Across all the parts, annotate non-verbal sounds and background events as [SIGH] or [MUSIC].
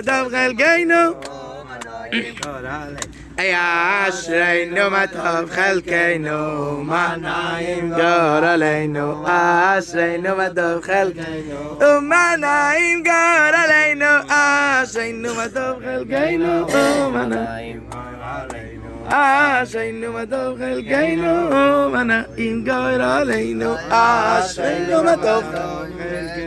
דאב גאל גיינו אי אשרי נו מה טוב חלקנו ומנעים גור עלינו אשרי נו מה טוב חלקנו ומנעים גור עלינו אשרי נו מה טוב חלקנו ומנעים אשרי נו מה טוב חלקנו ומנעים גור עלינו אשרי נו מה טוב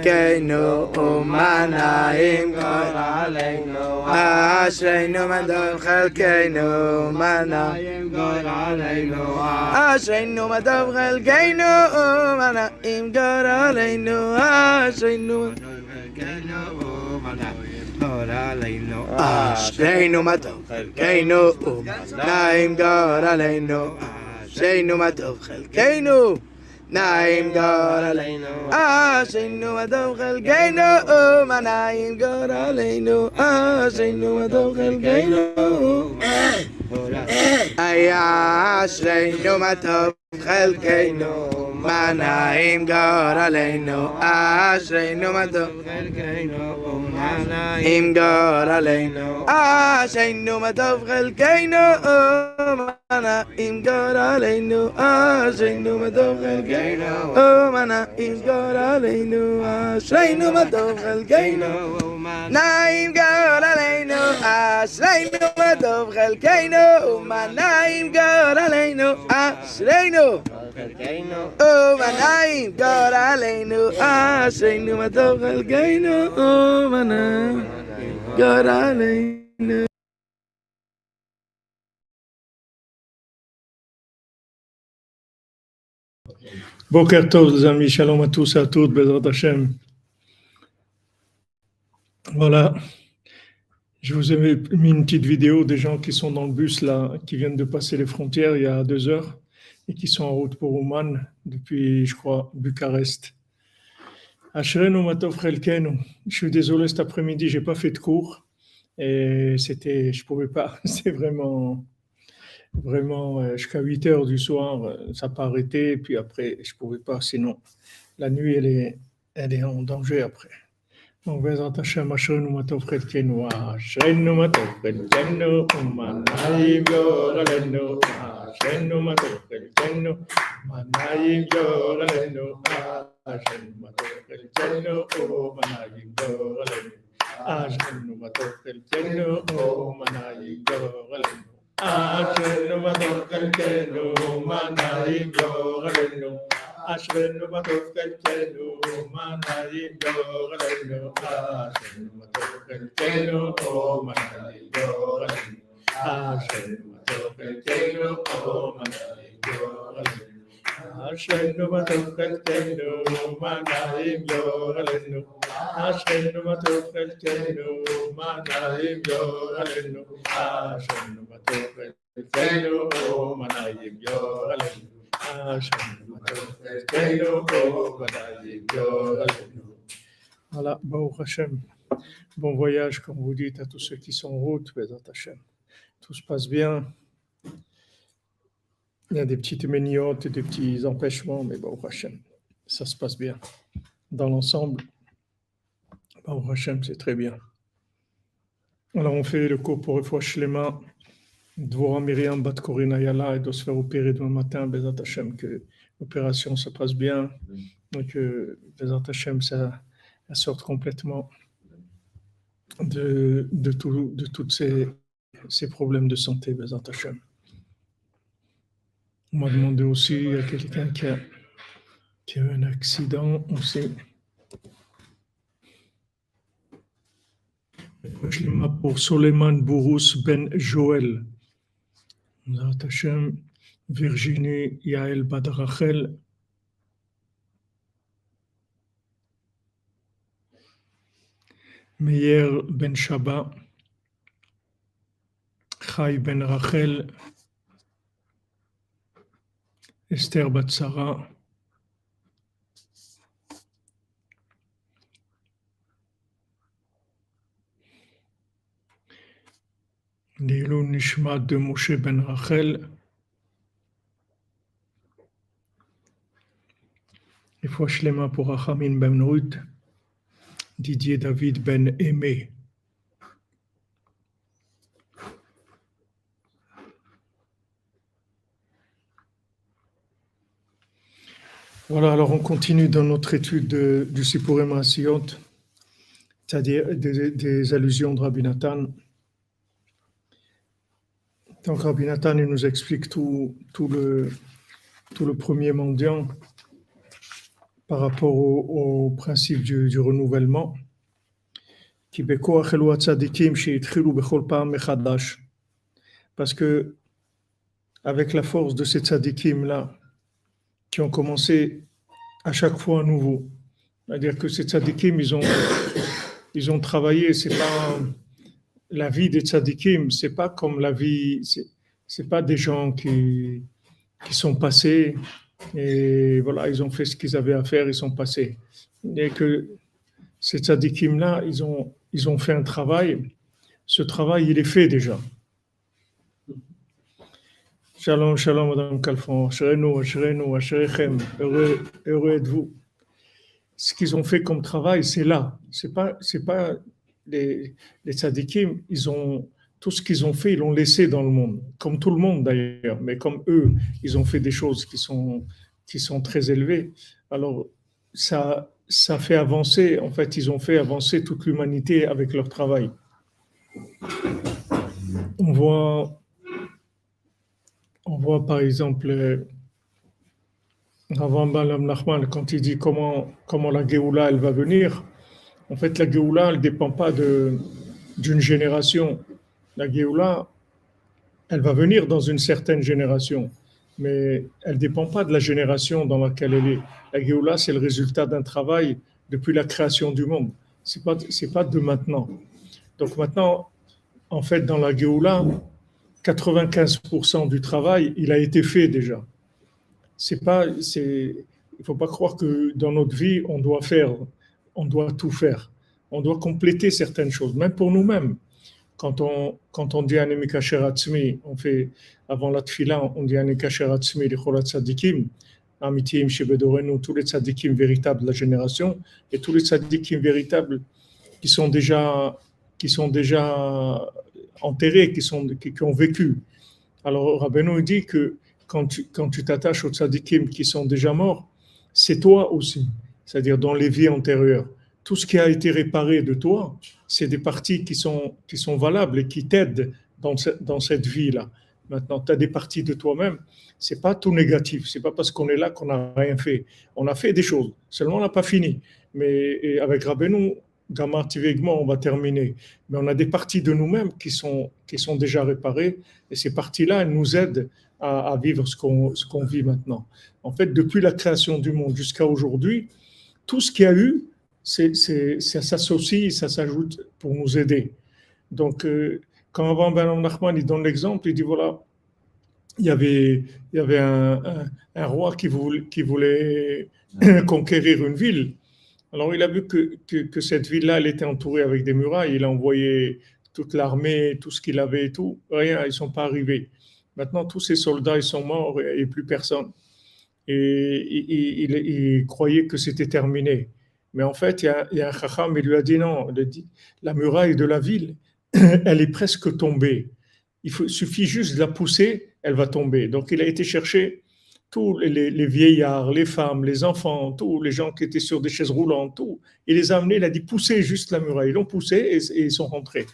אלוקינו ומנעים כל עלינו. אשרינו מדור חלקנו ומנעים כל עלינו. אשרינו מדור חלקנו ומנעים כל עלינו. אשרינו מדור חלקנו ומנעים גור עלינו, אשרינו מדור חלקנו, ומנעים גור עלינו, אשרינו מדור חלקנו. نعيم دار علينا عاشينا وذوق القينا ما نعيم دار علينا عاشينا وذوق القينا أي عاشينا وذوق خلقينا ما نعيم دار علينا عاشينا وذوق القينا עם גוד עלינו, אשנו מה טוב חלקנו, אומנה עם גוד עלינו, אשנו מה טוב חלקנו, אומנה עם גוד עלינו, אשנו מה טוב חלקנו, אומנה עם גוד עלינו, אשנו מה טוב חלקנו, אומנה עם גוד עלינו, אשנו אומנה עם גוד עלינו, אשנו מה טוב חלקנו, אומנה Carolina, Carolina. Boker les amis, shalom à tous et à toutes, Voilà, je vous ai mis une petite vidéo des gens qui sont dans le bus là, qui viennent de passer les frontières il y a deux heures et qui sont en route pour Oman depuis, je crois, Bucarest. Je suis désolé cet après-midi, j'ai pas fait de cours et c'était, je pouvais pas. [LAUGHS] C'est vraiment, vraiment euh, jusqu'à 8 heures du soir, euh, ça n'a pas arrêté. Puis après, je pouvais pas. Sinon, la nuit, elle est, elle est en danger après. Donc, Bézat Hashem, Ashrenu Matov Chetkenu, Ashrenu Matov Chetkenu, Manayim Yoralenu, Ashrenu Matov Chetkenu, Manayim Yoralenu, Ashrenu Matov Chetkenu, Manayim Yoralenu, ashvenu matukal chelu manari yogalinu ashvenu matukal chelu o manari yogalinu ashvenu matukal chelu o manari yogalinu ashvenu matukal chelu manari yogalinu ashvenu matukal chelu manari ashvenu matukal o manari yogalinu Voilà, Hashem. Bon voyage, comme vous dites, à tous ceux qui sont en route, Hashem. Tout se passe bien. Il y a des petites méniotes et des petits empêchements, mais Baruch Hashem, ça se passe bien. Dans l'ensemble, Baruch Hashem, c'est très bien. Alors, on fait le cours pour Refouach Shlema, Dvora Myriam Bat Korina Yala, et doit se faire opérer demain matin, Bezat Hashem, que l'opération se passe bien, et que Bezat Hashem, ça, elle sorte complètement de, de, tout, de tous ces, ces problèmes de santé, Bezat Hashem. On m'a demandé aussi, a quelqu'un qui a, qui a eu un accident aussi. Pour Soleiman Bourous Ben Joël. Virginie Yael Badrachel. Meir Ben Shaba, Chai Ben Rachel, Esther Batsara, Nilou Nishmat de Moshe Ben Rachel, et fois pour Achamin Ben Ruth, Didier David Ben Aimé. Voilà, alors on continue dans notre étude de- du Sipurim Asiyot, c'est-à-dire des, des allusions de Rabbi Nathan. Donc Rabbi il nous explique tout, tout, le, tout le premier mendiant par rapport au, principe du, renouvellement. Parce que avec la force de ces tzadikim là, qui ont commencé à chaque fois à nouveau, c'est-à-dire que ces tzadikim ils ont [COUGHS] ils ont travaillé, c'est pas la vie des tzadikim, c'est pas comme la vie, c'est, pas des gens qui, qui sont passés et voilà, ils ont fait ce qu'ils avaient à faire, ils sont passés. Et que ces tzadikim là, ils ont, ils ont fait un travail, ce travail, il est fait déjà. Shalom, shalom, Madame Calfon. Asherenu, asherenu, asherechem. Heureux, heureux êtes-vous. Ce qu'ils ont fait comme travail, c'est là. C'est pas, pas les, les tzadikim, ils ont, tout ce qu'ils ont fait, ils l'ont laissé dans le monde. Comme tout le monde d'ailleurs. Mais comme eux, ils ont fait des choses qui sont, qui sont très élevées. Alors, ça, ça fait avancer, en fait, ils ont fait avancer toute l'humanité avec leur travail. On voit on voit par exemple euh, avant Balam Nachman, quand il dit comment, comment la Géoula elle va venir, en fait la Géoula elle ne dépend pas d'une génération. La Géoula elle va venir dans une certaine génération, mais elle ne dépend pas de la génération dans laquelle elle est. La Géoula c'est le résultat d'un travail depuis la création du monde. Ce n'est pas, pas de maintenant. Donc maintenant, en fait, dans la Géoula, 95% du travail, il a été fait déjà. C'est pas, c'est, il faut pas croire que dans notre vie, on doit faire, on doit tout faire. On doit compléter certaines choses, même pour nous-mêmes. Quand on, dit Anemika Sheratzmi, on fait, avant la tfila, on dit Anemika Sheratzmi, les Cholat Tzadikim, Amitim, Shebedorenu, tous les Tzadikim véritables de la génération, et tous les Tzadikim véritables qui sont déjà, qui sont déjà enterrés, qui, sont, qui, qui ont vécu. Alors, Rabbeinu dit que quand tu quand tu t'attaches aux tzadikim qui sont déjà morts, c'est toi aussi, c'est-à-dire dans les vies antérieures. Tout ce qui a été réparé de toi, c'est des parties qui sont, qui sont valables et qui t'aident dans, ce, dans cette vie-là. Maintenant, tu as des parties de toi-même, c'est pas tout négatif, c'est pas parce qu'on est là qu'on n'a rien fait. On a fait des choses, seulement on n'a pas fini. Mais avec Rabbeinu, grammativement, on va terminer. Mais on a des parties de nous-mêmes qui sont, qui sont déjà réparées, et ces parties-là, elles nous aident à, à vivre ce qu'on ce qu'on vit maintenant. En fait, depuis la création du monde jusqu'à aujourd'hui, tout ce qu'il y a eu, ça s'associe, ça s'ajoute pour nous aider. Donc, euh, quand avant Ben Nachman, il donne l'exemple, il dit voilà, il y avait, un, roi qui voulait, [COUGHS] conquérir une ville. Alors, il a vu que cette ville-là, elle était entourée avec des murailles. Il a envoyé toute l'armée, tout ce qu'il avait et tout. Rien, ils ne sont pas arrivés. Maintenant, tous ces soldats, ils sont morts et plus personne. Et il, croyait que c'était terminé. Mais en fait, il y a, il y a un chacham, il lui a dit non, la muraille de la ville, [CLEARS THROAT] elle est presque tombée. Il suffit juste de la pousser, elle va tomber. Donc, il a été chercher tous les, vieillards, les femmes, les enfants, tous les gens qui étaient sur des chaises roulantes, tout. Il les a amenés, il a dit poussez juste la muraille. Ils l'ont poussé et, et, ils sont rentrés.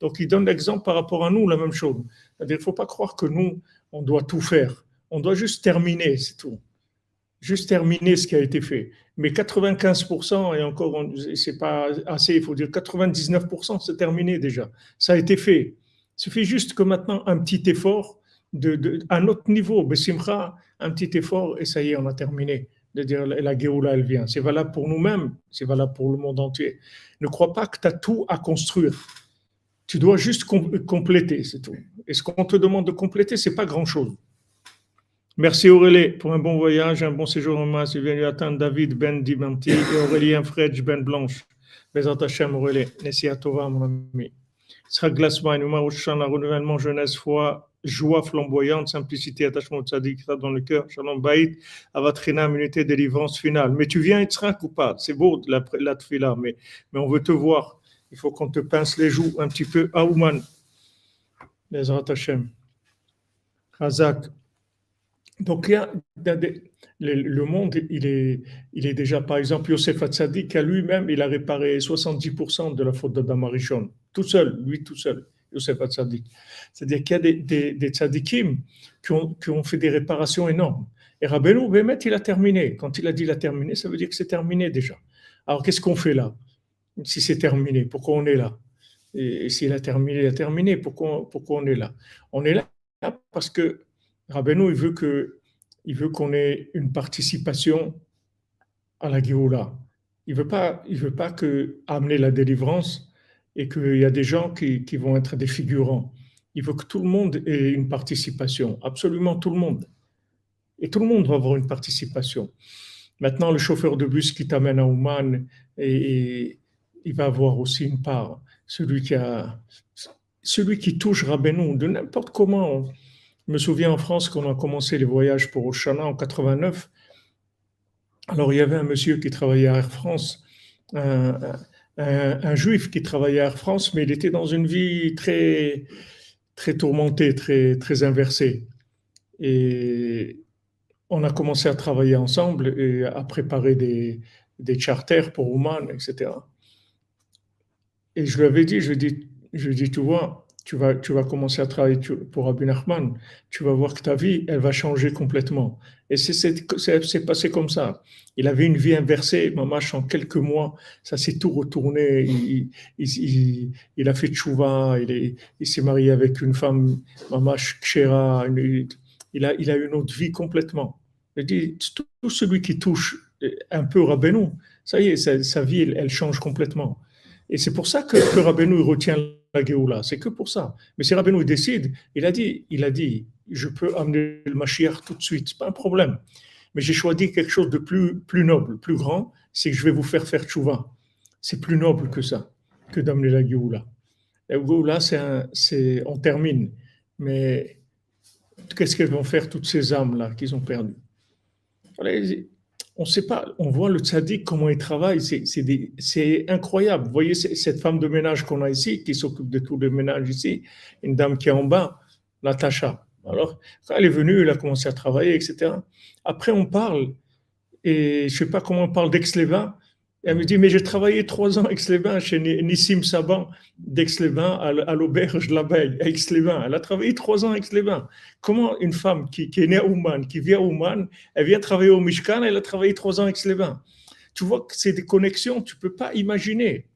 Donc il donne l'exemple par rapport à nous, la même chose. Il ne faut pas croire que nous, on doit tout faire. On doit juste terminer, c'est tout. Juste terminer ce qui a été fait. Mais 95%, et encore, c'est pas assez, il faut dire 99%, c'est terminé déjà. Ça a été fait. Il suffit juste que maintenant, un petit effort, de, à notre niveau, Bessimcha, un petit effort et ça y est, on a terminé. De dire la Géoula, elle vient. C'est valable pour nous-mêmes, c'est valable pour le monde entier. Ne crois pas que tu as tout à construire. Tu dois juste compléter, c'est tout. Et ce qu'on te demande de compléter, c'est pas grand-chose. Merci Aurélie pour un bon voyage, un bon séjour en masse. Il vient attendre David Ben Dimanti et Aurélien Fredj Ben Blanche. Bezat Hashem Aurélie. Nessia Tova, mon ami. Sera Glassman, Oumar Oshana, renouvellement jeunesse, foi, joie flamboyante, simplicité, attachement au tzaddik dans le cœur, shalom baït, avatrina, unité, délivrance finale. Mais tu viens être ou pas? C'est beau la, la tfila, mais, mais on veut te voir. Il faut qu'on te pince les joues un petit peu. Aouman, les Hashem. Razak. Donc, il y a, le, monde, il est, il est déjà, par exemple, Yosef Hatzadik, à lui-même, il a réparé 70% de la faute d'Adam Arishon. Tout seul, lui tout seul, Yosef Hatzadik. C'est-à-dire qu'il y a des, des, qui ont, qui ont, fait des réparations énormes. Et Rabbeinu, Bémet, il a terminé. Quand il a dit il a terminé, ça veut dire que c'est terminé déjà. Alors, qu'est-ce qu'on fait là? Si c'est terminé, pourquoi on est là? Et, s'il a terminé, il a terminé, pourquoi, pourquoi on est là? On est là parce que Rabbeinu, il veut veut qu'on ait une participation à la Géoula. Il veut pas, il veut pas que amener la délivrance et qu'il y a des gens qui, qui, vont être des figurants. Il veut que tout le monde ait une participation, absolument tout le monde. Et tout le monde va avoir une participation. Maintenant, le chauffeur de bus qui t'amène à Ouman, et, il va avoir aussi une part. Celui qui, a, celui qui touche Rabbeinu, de n'importe comment, je me souviens en France qu'on a commencé les voyages pour Oshana en 89. Alors il y avait un monsieur qui travaillait à Air France, un, juif qui travaillait à Air France, mais il était dans une vie très, très tourmentée, très, très inversée. Et on a commencé à travailler ensemble et à préparer des, charters pour Oman, etc. Et je lui avais dit, je lui dit, je lui ai dit tu vois, tu vas, tu vas commencer à travailler pour Abin Nachman, tu vas voir que ta vie, elle va changer complètement. Et c'est passé comme ça. Il avait une vie inversée, Mamash, en quelques mois, ça s'est tout retourné. Il, il, il, a fait tchouva, il s'est marié avec une femme, Mamash Kshera, il a, il une autre vie complètement. Je tout celui qui touche un peu Rabbeinu, ça y est, sa, vie, elle, change complètement. Et c'est pour ça que, que Rabbeinu retient la Géoula. C'est que pour ça. Mais si Rabbeinu décide, il a dit, il a dit, je peux amener le Mashiach tout de suite, pas un problème. Mais j'ai choisi quelque chose de plus, plus noble, plus grand, c'est que je vais vous faire faire tchouva. C'est plus noble que ça, que d'amener la Géoula. La Géoula, c'est, on termine. Mais qu'est-ce qu'elles vont faire toutes ces âmes-là qu'ils ont perdues? On sait pas, on voit le tzaddik, comment il travaille, c'est incroyable. Vous voyez cette femme de ménage qu'on a ici, qui s'occupe de tout le ménage ici, une dame qui est en bas, Natacha. Alors, quand elle est venue, elle a commencé à travailler, etc. Après, on parle, et je sais pas comment on parle d'Aix-les-Bains, elle me dit, mais j'ai travaillé trois ans à Aix-les-Bains, chez Nissim Saban d'Aix-les-Bains, à l'auberge de l'abeille, à Aix-les-Bains. Elle a travaillé trois ans à Aix-les-Bains. Comment une femme qui, est née à Ouman, qui vient à Ouman, elle vient travailler au Mishkan, elle a travaillé trois ans à Aix-les-Bains. Tu vois que c'est des connexions, tu peux pas imaginer.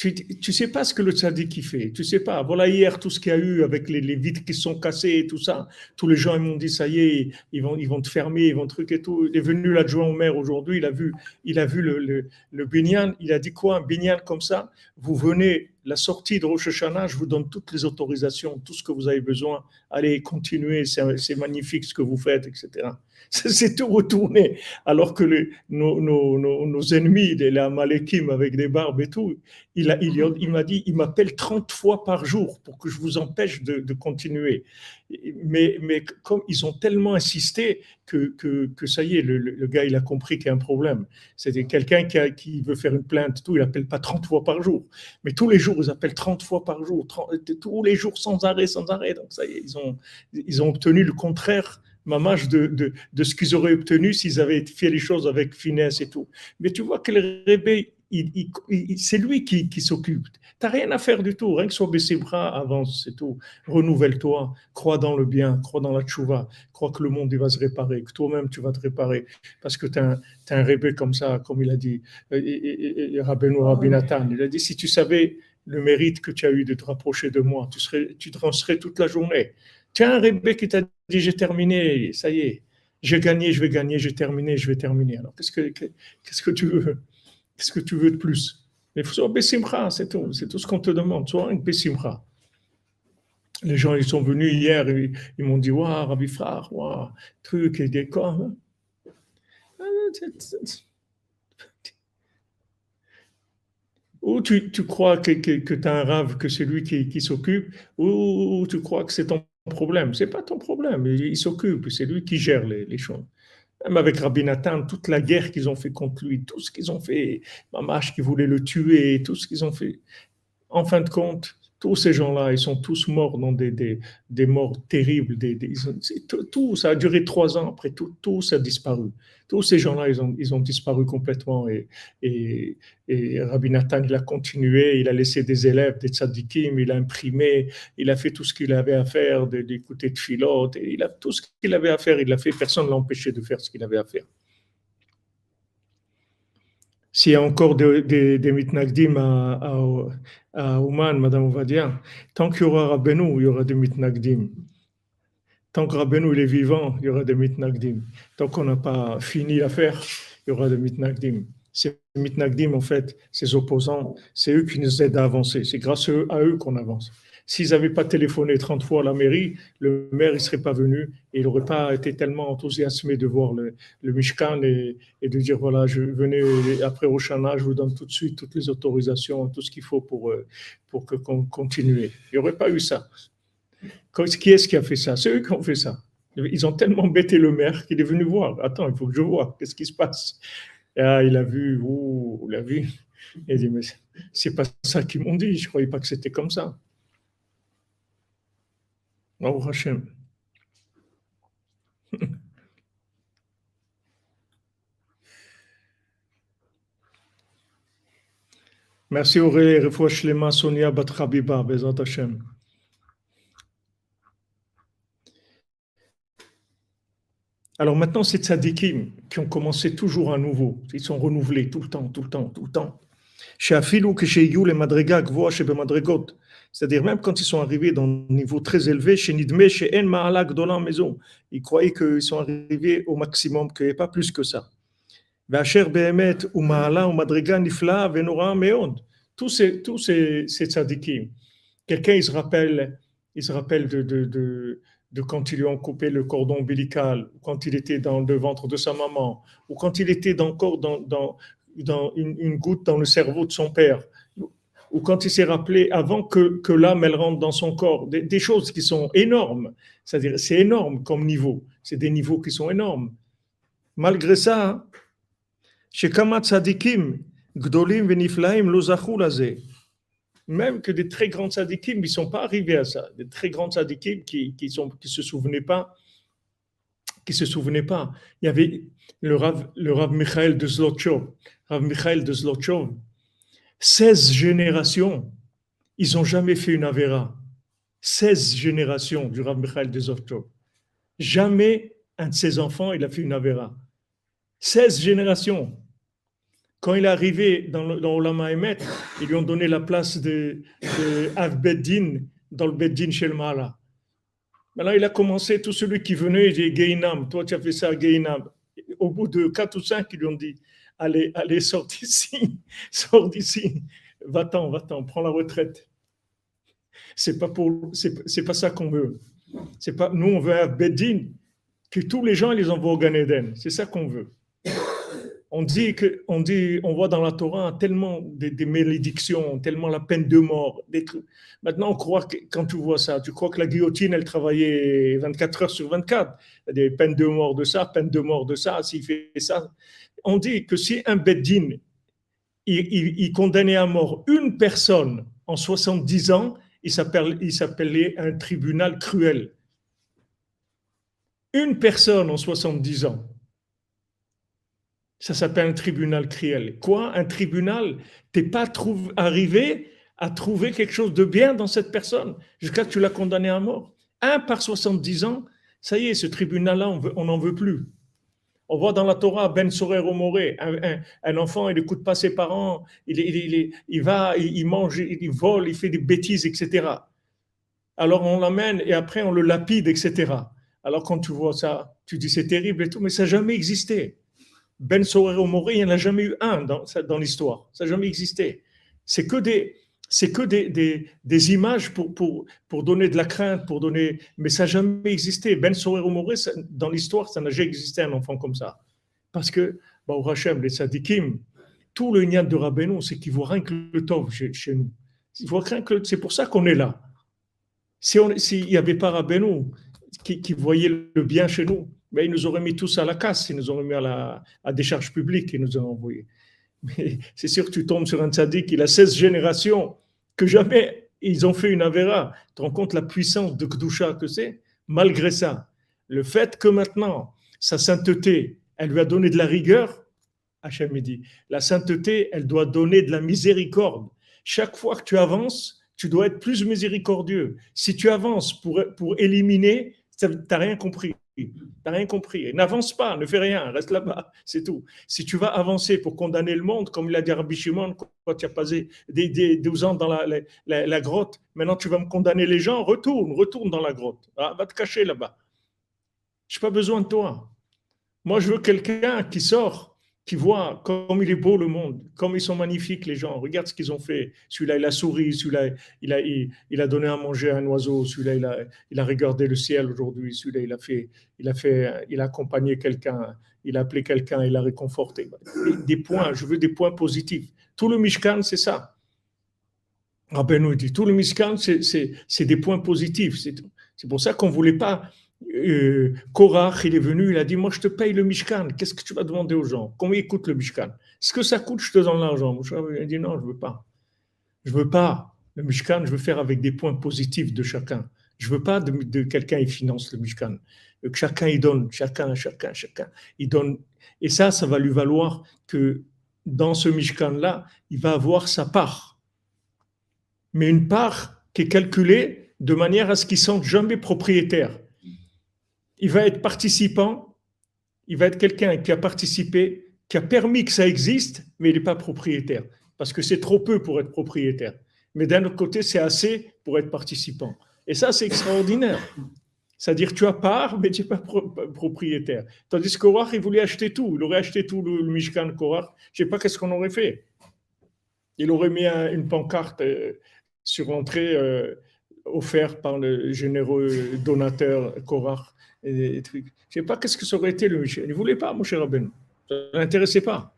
Tu sais pas ce que le tzaddik fait. Tu sais pas. Voilà hier tout ce qu'il y a eu avec les, les, vitres qui sont cassées et tout ça. Tous les gens ils m'ont dit ça y est, ils vont ils vont te fermer, ils vont truc et tout. Il est venu l'adjoint au maire aujourd'hui. Il a vu il a vu le le, le. Il a dit quoi un binyan comme ça? Vous venez la sortie de Rosh je vous donne toutes les autorisations, tout ce que vous avez besoin. Allez, continuez, c'est magnifique ce que vous faites, etc. [LAUGHS] C'est tout retourné. Alors que nos, ennemis, les Amalekim avec des barbes et tout, il m'a dit, il m'appelle 30 fois par jour pour que je vous empêche de, continuer. Mais, comme ils ont tellement insisté que, ça y est, le, le, gars, il a compris qu'il y a un problème. C'était quelqu'un qui, qui, veut faire une plainte, tout, il appelle pas 30 fois par jour. Mais tous les jours, ils appellent 30 fois par jour, tous les jours sans arrêt, sans arrêt. Donc ça y est, ils ont, ils ont obtenu le contraire mamage de, de, de ce qu'ils auraient obtenu s'ils avaient fait les choses avec finesse et tout. Mais tu vois que le rébé, c'est lui qui, qui s'occupe. Tu n'as rien à faire du tout. Rien que soit baisser bras, avance, c'est tout. Renouvelle-toi. Crois dans le bien, crois dans la tchouva. Crois que le monde va se réparer, que toi-même tu vas te réparer. Parce que tu es un, un rébé comme ça, comme il a dit, Rabbeinu Rabinatan. Il a dit si tu savais le mérite que tu as eu de te rapprocher de moi, tu, serais, tu te toute la journée. Un rébé qui t'a dit j'ai terminé, ça y est, j'ai gagné, je vais gagner, j'ai terminé, je vais terminer. Alors qu'est-ce que, qu'est-ce que tu veux? Qu'est-ce que tu veux de plus? Il faut soit Bessimra, c'est tout, c'est tout ce qu'on te demande, sois un Bessimra. Les gens, ils sont venus hier, ils, m'ont dit, waouh, Rabbi Frère, waouh, truc, et des corps. Hein. Ou tu, tu crois que, que, que tu as un rave, que c'est lui qui, qui s'occupe, ou, tu crois que c'est ton problème? C'est pas ton problème, il, s'occupe, c'est lui qui gère les, les, choses. Même avec Rabbi Nathan, toute la guerre qu'ils ont fait contre lui, tout ce qu'ils ont fait, Mamash qui voulait le tuer, tout ce qu'ils ont fait. En fin de compte, tous ces gens-là, ils sont tous morts dans des, des, des morts terribles. Des, tout, tout, ça a duré trois ans. Après, tout, tout ça a disparu. Tous ces gens-là, ils ont, ils ont disparu complètement. Et, et, et Rabbi Nathan, il a continué. Il a laissé des élèves, des tzadikim. Il a imprimé. Il a fait tout ce qu'il avait à faire, d'écouter de filote. Il a tout ce qu'il avait à faire. Il l'a fait. Personne ne l'a empêché de faire ce qu'il avait à faire. S'il y a encore des, des mitnagdim à, à, à Ouman, Madame Ovadia, tant qu'il y aura Rabbeinu, il y aura des mitnagdim. Tant que Rabbeinu est vivant, il y aura des mitnagdim. Tant qu'on n'a pas fini l'affaire, il y aura des mitnagdim. Ces mitnagdim, en fait, ces opposants, c'est eux qui nous aident à avancer. C'est grâce à eux qu'on avance. S'ils n'avaient pas téléphoné 30 fois à la mairie, le maire ne serait pas venu et il n'aurait pas été tellement enthousiasmé de voir le, le Mishkan et, de dire voilà, je venais après Roshana, je vous donne tout de suite toutes les autorisations, tout ce qu'il faut pour, euh, pour que qu'on continue. Il n'y aurait pas eu ça. Qui est-ce qui a fait ça? C'est eux qui ont fait ça. Ils ont tellement bêté le maire qu'il est venu voir. Attends, il faut que je vois. Qu'est-ce qui se passe? Ah, Il a vu, ouh, il a vu. Il dit, mais c'est pas ça qu'ils m'ont dit. Je ne croyais pas que c'était comme ça. Baruch [LAUGHS] Hashem. Merci Aurélie, Refouach Lema, Sonia Batrabiba, Bezat Hashem. Alors maintenant, c'est tzadikim qui ont commencé toujours à nouveau. Ils sont renouvelés tout le temps, tout le temps, tout le temps. Chez Afilou, que chez You, les Madriga, Gvoa, chez Madrigot. C'est-à-dire même quand ils sont arrivés dans un niveau très élevé, chez Nidme, chez En Ma'alak, dans la maison, ils croyaient qu'ils sont arrivés au maximum, qu'il n'y avait pas plus que ça. Ma'ala. Tous ces, tous ces, ces tzadikim. Quelqu'un, il se rappelle, il se rappelle de, de, de, de, quand ils lui ont coupé le cordon ombilical, ou quand il était dans le ventre de sa maman, ou quand il était encore dans, dans, dans une goutte dans le cerveau de son père ou quand il s'est rappelé avant que, l'âme elle rentre dans son corps, des, choses qui sont énormes. C'est-à-dire, c'est énorme comme niveau. C'est des niveaux qui sont énormes. Malgré ça, chez Kamat Sadikim, Gdolim Veniflaim Lozachulazé, même que des très grands sadikim, ils ne sont pas arrivés à ça. Des très grands sadikim qui ne se souvenaient pas, qui se souvenaient pas. Il y avait le Rav, le Rav Michael de Zlotchov. Rav Michael de Zlotchov, 16 générations, ils n'ont jamais fait une Avera. 16 générations du Rav Michael de Zlotchov. Jamais un de ses enfants, il a fait une Avera. 16 générations. Quand il est arrivé dans, dans Olama ils lui ont donné la place de, de Av Beddin dans le Beddin chez le Mahala. Maintenant, il a commencé, tout celui qui venait, il dit Geinam, toi tu as fait ça, Geinam. Au bout de 4 ou 5, ils lui ont dit Allez, allez, sors d'ici, sors d'ici, va-t'en, va-t'en, prends la retraite. C'est pas pour, c'est pas ça qu'on veut. C'est pas, nous on veut un Beddin, que tous les gens les envoient au Gan Eden. C'est ça qu'on veut on dit que, on dit, on voit dans la Torah tellement des, des, malédictions, tellement la peine de mort, des trucs. Maintenant, on croit que quand tu vois ça, tu crois que la guillotine, elle travaillait 24 heures sur 24. Il y a des peines de mort de ça, peine de mort de ça, s'il fait ça. On dit que si un beddin, il, condamnait à mort une personne en 70 ans, il s'appelait un tribunal cruel. Une personne en 70 ans. Ça s'appelle un tribunal cruel. Quoi Un tribunal? T'es pas arrivé à trouver quelque chose de bien dans cette personne jusqu'à ce que tu l'as condamné à mort? Un par 70 ans, ça y est, ce tribunal-là, on n'en veut plus. On voit dans la Torah Ben Sorer Omoré, un, enfant, il n'écoute pas ses parents, il, va, il, mange, il vole, il fait des bêtises, etc. Alors on l'amène et après on le lapide, etc. Alors quand tu vois ça, tu dis c'est terrible et tout, mais ça n'a jamais existé. Ben Sorer Mori, il n'y en a jamais eu un dans, dans l'histoire. Ça n'a jamais existé. C'est que des, c'est que des, des, des, images pour, pour, pour donner de la crainte, pour donner, mais ça n'a jamais existé. Ben Sorer Mori, dans l'histoire, ça n'a jamais existé un enfant comme ça. Parce que, au Hachem, les sadikim, tout le niat de Rabbeinu, c'est qu'il voit rien que le tov chez, nous. Il voit rien que c'est pour ça qu'on est là. S'il si n'y avait pas Rabbeinu qui, qui, voyait le bien chez nous, ben, il nous aurait mis tous à la casse, il nous aurait mis à la à décharge publique, il nous aurait envoyé. Mais c'est sûr que tu tombes sur un tzaddik, il a 16 générations, que jamais ils ont fait une Avera. Tu te rends compte la puissance de Kdusha que c'est? Malgré ça, le fait que maintenant, sa sainteté, elle lui a donné de la rigueur, Hachem dit, la sainteté, elle doit donner de la miséricorde. Chaque fois que tu avances, tu dois être plus miséricordieux. Si tu avances pour, pour éliminer, tu n'as rien compris. Tu n'as rien compris. N'avance pas, ne fais rien, reste là-bas, c'est tout. Si tu vas avancer pour condamner le monde, comme il a dit Rabbi Shimon, quand tu as passé des, 12 ans dans la, grotte, maintenant tu vas me condamner les gens, retourne, retourne dans la grotte. Ah, va te cacher là-bas. Je n'ai pas besoin de toi. Moi, je veux quelqu'un qui sort qui voit comme il est beau le monde, comme ils sont magnifiques les gens. Regarde ce qu'ils ont fait. Celui-là, il a souri, celui-là, il a, il, a donné à manger à un oiseau, celui-là, il a, il a regardé le ciel aujourd'hui, celui-là, il a fait, il a fait, il a accompagné quelqu'un, il a appelé quelqu'un, il a réconforté. Des points, je veux des points positifs. Tout le Mishkan, c'est ça. Rabbeinu dit, tout le Mishkan, c'est des points positifs. C'est pour ça qu'on ne voulait pas euh, Korach, il est venu, il a dit Moi, je te paye le Mishkan. Qu'est-ce que tu vas demander aux gens? Combien coûte le Mishkan? Ce que ça coûte, je te donne l'argent. Il a dit Non, je ne veux pas. Je ne veux pas. Le Mishkan, je veux faire avec des points positifs de chacun. Je ne veux pas de, quelqu'un qui finance le Mishkan. Que chacun il donne, chacun, chacun, chacun. Il donne. Et ça, ça va lui valoir que dans ce Mishkan-là, il va avoir sa part. Mais une part qui est calculée de manière à ce qu'il ne sente jamais propriétaire il va être participant, il va être quelqu'un qui a participé, qui a permis que ça existe, mais il n'est pas propriétaire. Parce que c'est trop peu pour être propriétaire. Mais d'un autre côté, c'est assez pour être participant. Et ça, c'est extraordinaire. C'est-à-dire, tu as part, mais tu n'es pas propriétaire. Tandis que Korach, il voulait acheter tout. Il aurait acheté tout le, Mishkan Korach. Je ne sais pas qu'est-ce qu'on aurait fait. Il aurait mis une pancarte euh, sur l'entrée euh, offerte par le généreux donateur Korach Je ne sais pas qu'est-ce que ça aurait été le Michel. Il ne voulait pas, mon cher Rabbeinu. Ça ne l'intéressait pas.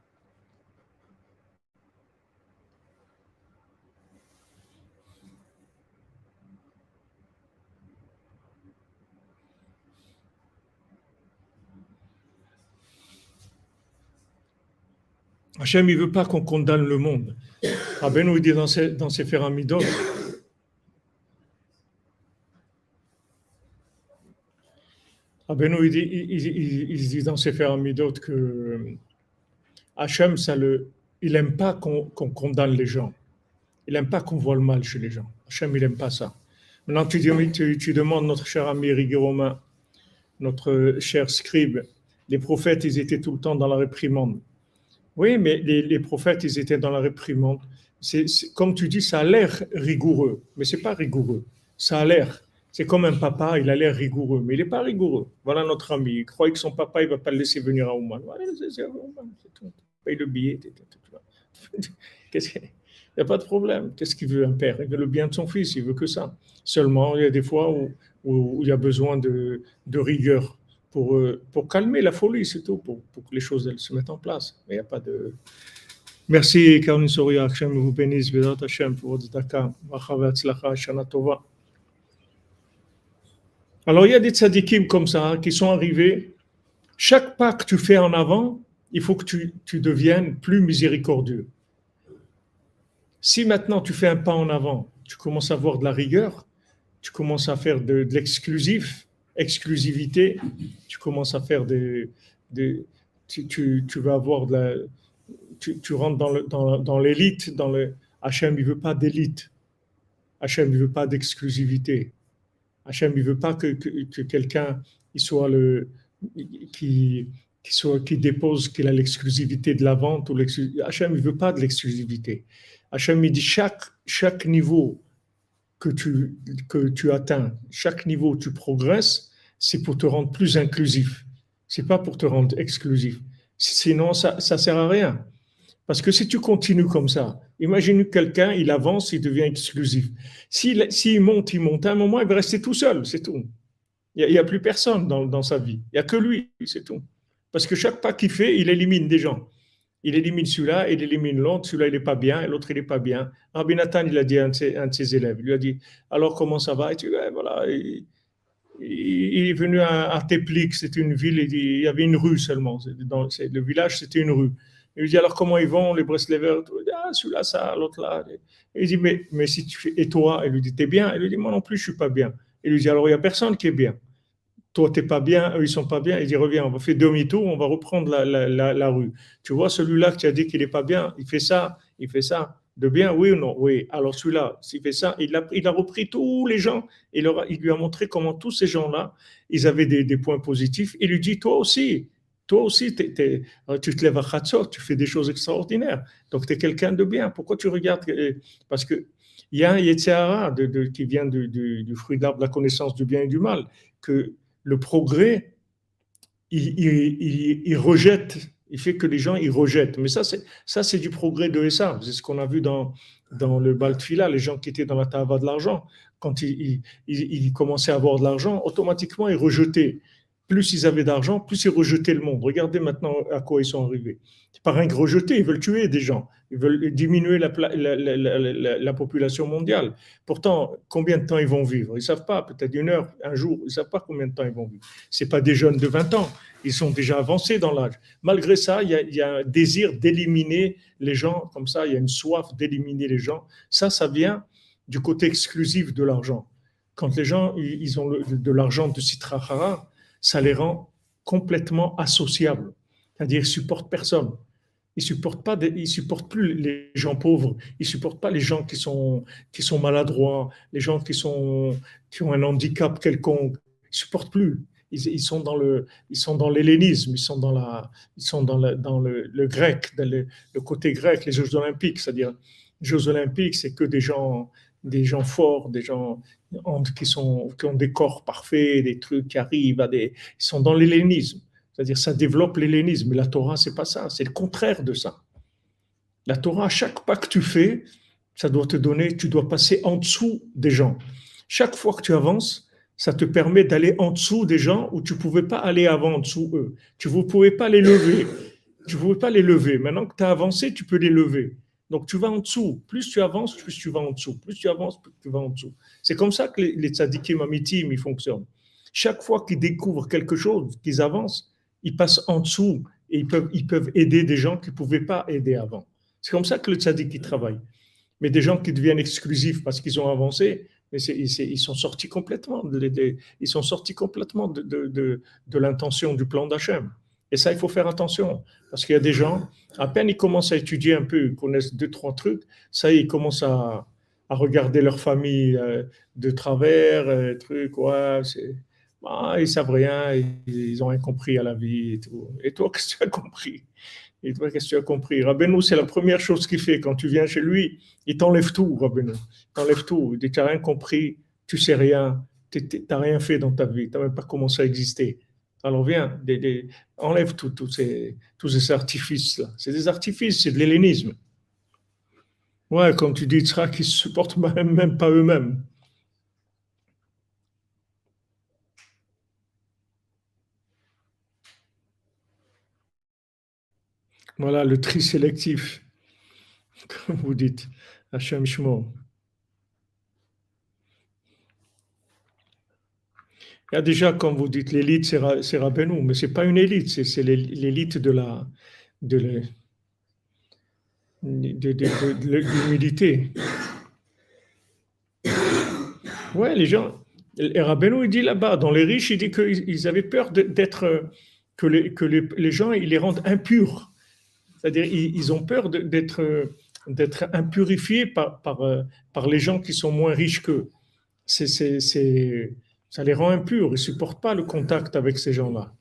Hachem, il ne veut pas qu'on condamne le monde. Rabbeinu, il dit dans ses, dans ses Ben il dit, il, dit dans Sefer Amidot que euh, Hachem, ça le, il n'aime pas qu'on condamne les gens. Il n'aime pas qu'on voit le mal chez les gens. Hachem, il n'aime pas ça. Maintenant, tu, demandes notre cher ami Rigui Romain, notre cher scribe, les prophètes, ils étaient tout le temps dans la réprimande. Oui, mais les, les prophètes, ils étaient dans la réprimande. C'est, comme tu dis, ça a l'air rigoureux, mais c'est pas rigoureux. Ça a l'air. C'est comme un papa, il a l'air rigoureux, mais il n'est pas rigoureux. Voilà notre ami. Il croit que son papa, il ne va pas le laisser venir à Ouman. Voilà, c'est tout. Paye le billet. Il [LAUGHS] n'y a pas de problème. Qu'est-ce qu'il veut un père? Il veut le bien de son fils, il veut que ça. Seulement, il y a des fois où, où il y a besoin de, de rigueur pour, euh, pour calmer la folie, c'est tout, pour, pour, que les choses se mettent en place. Mais il n'y a pas de. Merci, vous bénisse. Hachem pour votre daka. Shana Tova. Alors il y a des tzadikim comme ça hein, qui sont arrivés. Chaque pas que tu fais en avant, il faut que tu, deviennes plus miséricordieux. Si maintenant tu fais un pas en avant, tu commences à avoir de la rigueur, tu commences à faire de, l'exclusif, exclusivité, tu commences à faire des, tu, vas avoir de la, tu, rentres dans l'élite, dans le Hachem, il veut pas d'élite. Hachem, il veut pas d'exclusivité. Hachem, il veut pas que, que, quelqu'un soit le, qui, qui, soit, qui dépose qu'il a l'exclusivité de la vente. Ou Hachem, il veut pas de l'exclusivité. Hachem, il dit chaque, chaque niveau que tu, que tu atteins, chaque niveau où tu progresses, c'est pour te rendre plus inclusif. C'est pas pour te rendre exclusif. Sinon, ça ne sert à rien. Parce que si tu continues comme ça, imagine quelqu'un, il avance, il devient exclusif. S'il monte, il monte, à un moment, il va rester tout seul, c'est tout. Il n'y a, plus personne dans, sa vie. Il n'y a que lui, c'est tout. Parce que chaque pas qu'il fait, il élimine des gens. il élimine celui-là, il élimine l'autre, celui-là il n'est pas bien, l'autre il n'est pas bien. Rabbi Nathan, il a dit à un de, ses, élèves, il lui a dit, alors comment ça va? Et tu voilà, il, est venu à, Teplik, c'est une ville, il, y avait une rue seulement, dans, le village c'était une rue. Il lui dit, alors comment ils vont, les Breslevers Ah, celui-là, ça, l'autre là. il dit, mais, mais si tu et toi? Il lui dit, t'es bien? Il lui dit, moi non plus, je suis pas bien. Il lui dit, alors il n'y a personne qui est bien toi t'es pas bien, eux ils sont pas bien, il dit reviens, on va faire demi-tour, on va reprendre la, rue. Tu vois celui-là qui a dit qu'il est pas bien, il fait ça, il fait ça, de bien, oui ou non? Oui. Alors celui-là, s'il fait ça, il a, il a repris tous les gens, il, il lui a montré comment tous ces gens-là, ils avaient des, points positifs. Il lui dit, toi aussi, toi aussi, tu te lèves à Khatsor, tu fais des choses extraordinaires. Donc tu es quelqu'un de bien. Pourquoi tu regardes Parce que il y a un Yetzirah de, qui vient du, fruit d'arbre de la connaissance du bien et du mal, que le progrès, il, rejette, il fait que les gens ils rejettent. Mais ça, c'est du progrès de ça. C'est ce qu'on a vu dans le Baltfila, les gens qui étaient dans la tava de l'argent, quand ils, commençaient à avoir de l'argent, automatiquement ils rejetaient plus ils avaient d'argent, plus ils rejetaient le monde. Regardez maintenant à quoi ils sont arrivés. Par un rejeter, ils veulent tuer des gens, ils veulent diminuer la, la, population mondiale. Pourtant, combien de temps ils vont vivre? Ils ne savent pas, peut-être une heure, un jour, ils ne savent pas combien de temps ils vont vivre. Ce pas des jeunes de 20 ans, ils sont déjà avancés dans l'âge. Malgré ça, il y, a, il y a un désir d'éliminer les gens, comme ça, il y a une soif d'éliminer les gens. Ça, ça vient du côté exclusif de l'argent. Quand les gens ils ont de l'argent de Citrahara, ça les rend complètement associables. C'est-à-dire, ils supportent personne. Ils supportent pas, ils supportent plus les gens pauvres. Ils supportent pas les gens qui sont qui sont maladroits, les gens qui sont qui ont un handicap quelconque. Ils supportent plus. Ils, sont dans le ils sont dans l'hellénisme. Ils sont dans la ils sont dans le dans le, grec, dans le, le, côté grec, les Jeux olympiques. C'est-à-dire, les Jeux olympiques, c'est que des gens des gens forts, des gens qui, sont, qui ont des corps parfaits, des trucs qui arrivent à des. Ils sont dans l'hellénisme. C'est-à-dire, ça développe l'hellénisme. La Torah, c'est pas ça. C'est le contraire de ça. La Torah, chaque pas que tu fais, ça doit te donner, tu dois passer en dessous des gens. Chaque fois que tu avances, ça te permet d'aller en dessous des gens où tu pouvais pas aller avant en dessous eux. Tu ne pouvais pas les lever. Tu ne pouvais pas les lever. Maintenant que tu as avancé, tu peux les lever. Donc tu vas en dessous. Plus tu avances, plus tu vas en dessous. Plus tu avances, plus tu vas en dessous. C'est comme ça que les, les tzadikim amitim, ils fonctionnent. Chaque fois qu'ils découvrent quelque chose, qu'ils avancent, ils passent en dessous et ils peuvent, aider des gens qui ne pouvaient pas aider avant. C'est comme ça que le tzadik, il travaille. Mais des gens qui deviennent exclusifs parce qu'ils ont avancé, mais ils sont sortis complètement, de, de l'intention du plan d'Hachem. Et ça, il faut faire attention. Parce qu'il y a des gens, à peine ils commencent à étudier un peu, ils connaissent deux, trois trucs, ça ils commencent à, à regarder leur famille euh, de travers, euh, trucs, ouais, c'est, bah, ils savent rien, ils, n'ont rien compris à la vie et tout. Et toi, [LAUGHS] qu'est-ce que tu as compris? Et toi, qu'est-ce que tu as compris? Rabbeinu, c'est la première chose qu'il fait quand tu viens chez lui, il t'enlève tout, Rabbeinu. Il t'enlève tout. Il dit, tu n'as rien compris, tu sais rien, tu n'as rien fait dans ta vie, tu n'as même pas commencé à exister. Alors viens, enlève tous ces, tous ces artifices-là. C'est des artifices, c'est de l'hellénisme. Ouais, comme tu dis, sera qui ne supportent [LAUGHS] même pas eux-mêmes. Voilà, le tri sélectif, [LAUGHS] comme vous dites, Hachem Shmo. Il y a déjà, comme vous dites, l'élite, c'est Rabbeinu, mais ce n'est pas une élite, c'est l'élite de l'humilité. Ouais, les gens, et Rabbeinu, il dit là-bas, dans les riches, il dit qu'ils avaient peur d'être, que, les, gens, ils les rendent impurs. C'est-à-dire, ils, ont peur d'être impurifiés par, par, par les gens qui sont moins riches qu'eux. C'est ça les rend impurs, ils ne supportent pas le contact avec ces gens-là.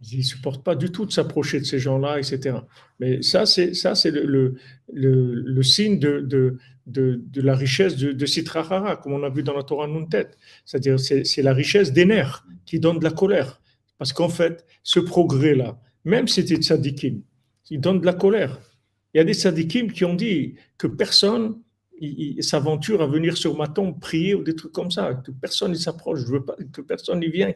Ils ne supportent pas du tout de s'approcher de ces gens-là, etc. Mais ça, c'est, ça, c'est le, le, le, signe de, de, de, la richesse de, de Sitrahara, comme on a vu dans la Torah Nuntet. C'est-à-dire, c'est, c'est la richesse des nerfs qui donne de la colère. Parce qu'en fait, ce progrès-là, même si c'était tzadikim, il donne de la colère. Il y a des tzadikim qui ont dit que personne il, s'aventure à venir sur ma tombe prier ou des trucs comme ça, que personne ne s'approche, que personne n'y vienne,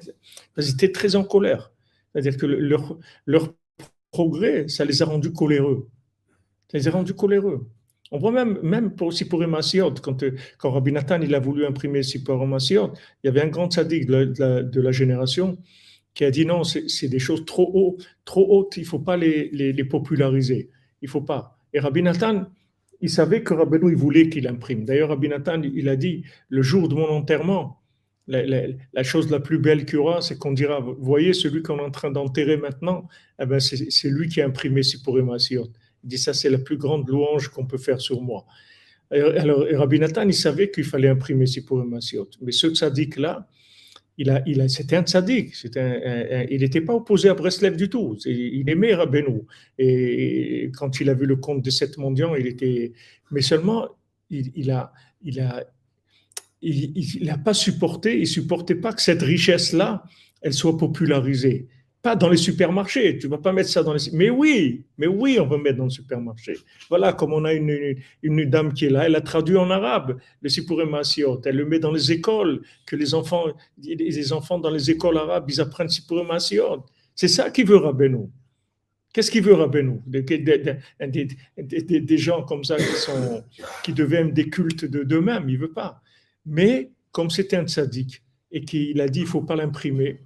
parce qu'ils étaient très en colère. C'est-à-dire que leur, leur progrès, ça les a rendus coléreux. Ça les a rendus coléreux. On voit même, même pour, Emasiot, quand, quand Rabbi Nathan il a voulu imprimer Emasiot, il y avait un grand sadique de la, génération qui a dit non, c'est des choses trop hautes, trop hautes, il ne faut pas les, les, populariser. Il faut pas. Et Rabbi Nathan, il savait que Rabbeinu, il voulait qu'il imprime. D'ailleurs, Rabbi Nathan, il a dit, le jour de mon enterrement, la, chose la plus belle qu'il y aura, c'est qu'on dira, voyez, celui qu'on est en train d'enterrer maintenant, eh ben c'est lui qui a imprimé Sipur Emasiot. Il dit ça, c'est la plus grande louange qu'on peut faire sur moi. Alors, Rabbi Nathan, il savait qu'il fallait imprimer Sipur Masiot. Mais ce tzaddik-là, il a, il a, c'était un tzaddik. Il n'était pas opposé à Breslev du tout. Il aimait Rabbeinu. Et quand il a vu le compte des sept mendiants, il était. Mais seulement, il, il a. Il a il n'a pas supporté, il supportait pas que cette richesse-là, elle soit popularisée. Pas dans les supermarchés, tu vas pas mettre ça dans les... Mais oui, mais oui, on va mettre dans le supermarché. Voilà, comme on a une, une, dame qui est là, elle a traduit en arabe le Sipuré Masiot, elle le met dans les écoles, que les enfants, les enfants dans les écoles arabes, ils apprennent Sipuré Masiot. C'est ça qui veut Rabbeinu. Qu'est-ce qu'il veut Rabbeinu? Des, des, gens comme ça qui, sont, qui deviennent des cultes d'eux-mêmes, il veut pas. Mais comme c'était un tzaddik et qu'il a dit il faut pas l'imprimer,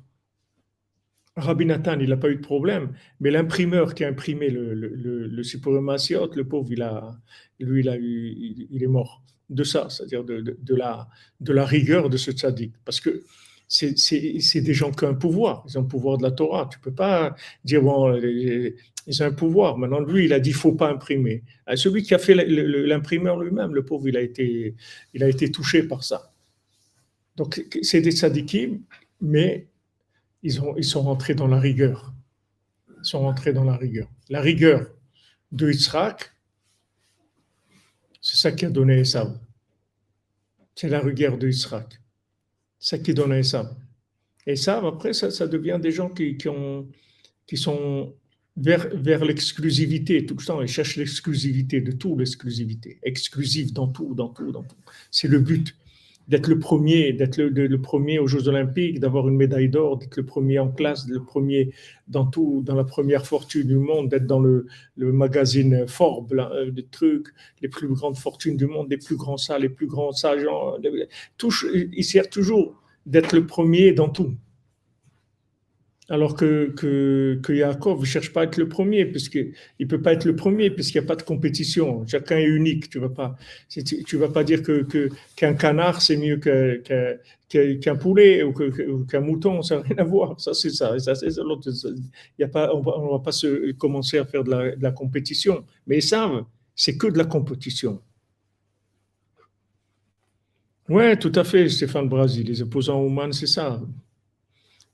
Rabbi Nathan, il n'a pas eu de problème, mais l'imprimeur qui a imprimé le, le, le, le pauvre, il a, lui, il, a eu, il, est mort de ça, c'est-à-dire de, de, la, de la rigueur de ce tzaddik. Parce que c'est des gens qui ont un pouvoir, ils ont le pouvoir de la Torah. Tu peux pas dire, bon, ils ont un pouvoir. Maintenant, lui, il a dit, faut pas imprimer. Euh, celui qui a fait l'imprimeur lui-même, le pauvre, il a, été, il a été touché par ça. Donc, c'est des tzaddikim, mais ils, ont, ils sont rentrés dans la rigueur. Ils sont rentrés dans la rigueur. La rigueur de Yitzhak, c'est ça qui a donné Esav. C'est la rigueur de Yitzhak. C'est ça qui donne Esav. Esav, après, ça, ça devient des gens qui, qui, ont, qui sont vers, vers l'exclusivité tout le temps. Ils cherchent l'exclusivité de tout, l'exclusivité. Exclusif dans tout, dans tout, dans tout. C'est le but d'être le premier, d'être le, premier aux Jeux Olympiques, d'avoir une médaille d'or, d'être le premier en classe, le premier dans tout, dans la première fortune du monde, d'être dans le, magazine Forbes, là, euh, trucs, les plus grandes fortunes du monde, les plus grands ça, les plus grands ça, genre, il sert toujours d'être le premier dans tout. Alors que, que, que Yaakov ne cherche pas à être le premier, puisqu'il ne peut pas être le premier, puisqu'il n'y a pas de compétition. Chacun est unique. Tu ne vas, pas, vas pas dire que, qu'un canard, c'est mieux qu'un poulet ou, qu'un mouton. Ça n'a rien à voir. Ça, c'est ça. ça, a pas, on ne va pas se, commencer à faire de la, de la compétition. Mais ils savent, c'est que de la compétition. Oui, tout à fait, Stéphane Brasi. Les opposants humains, c'est ça.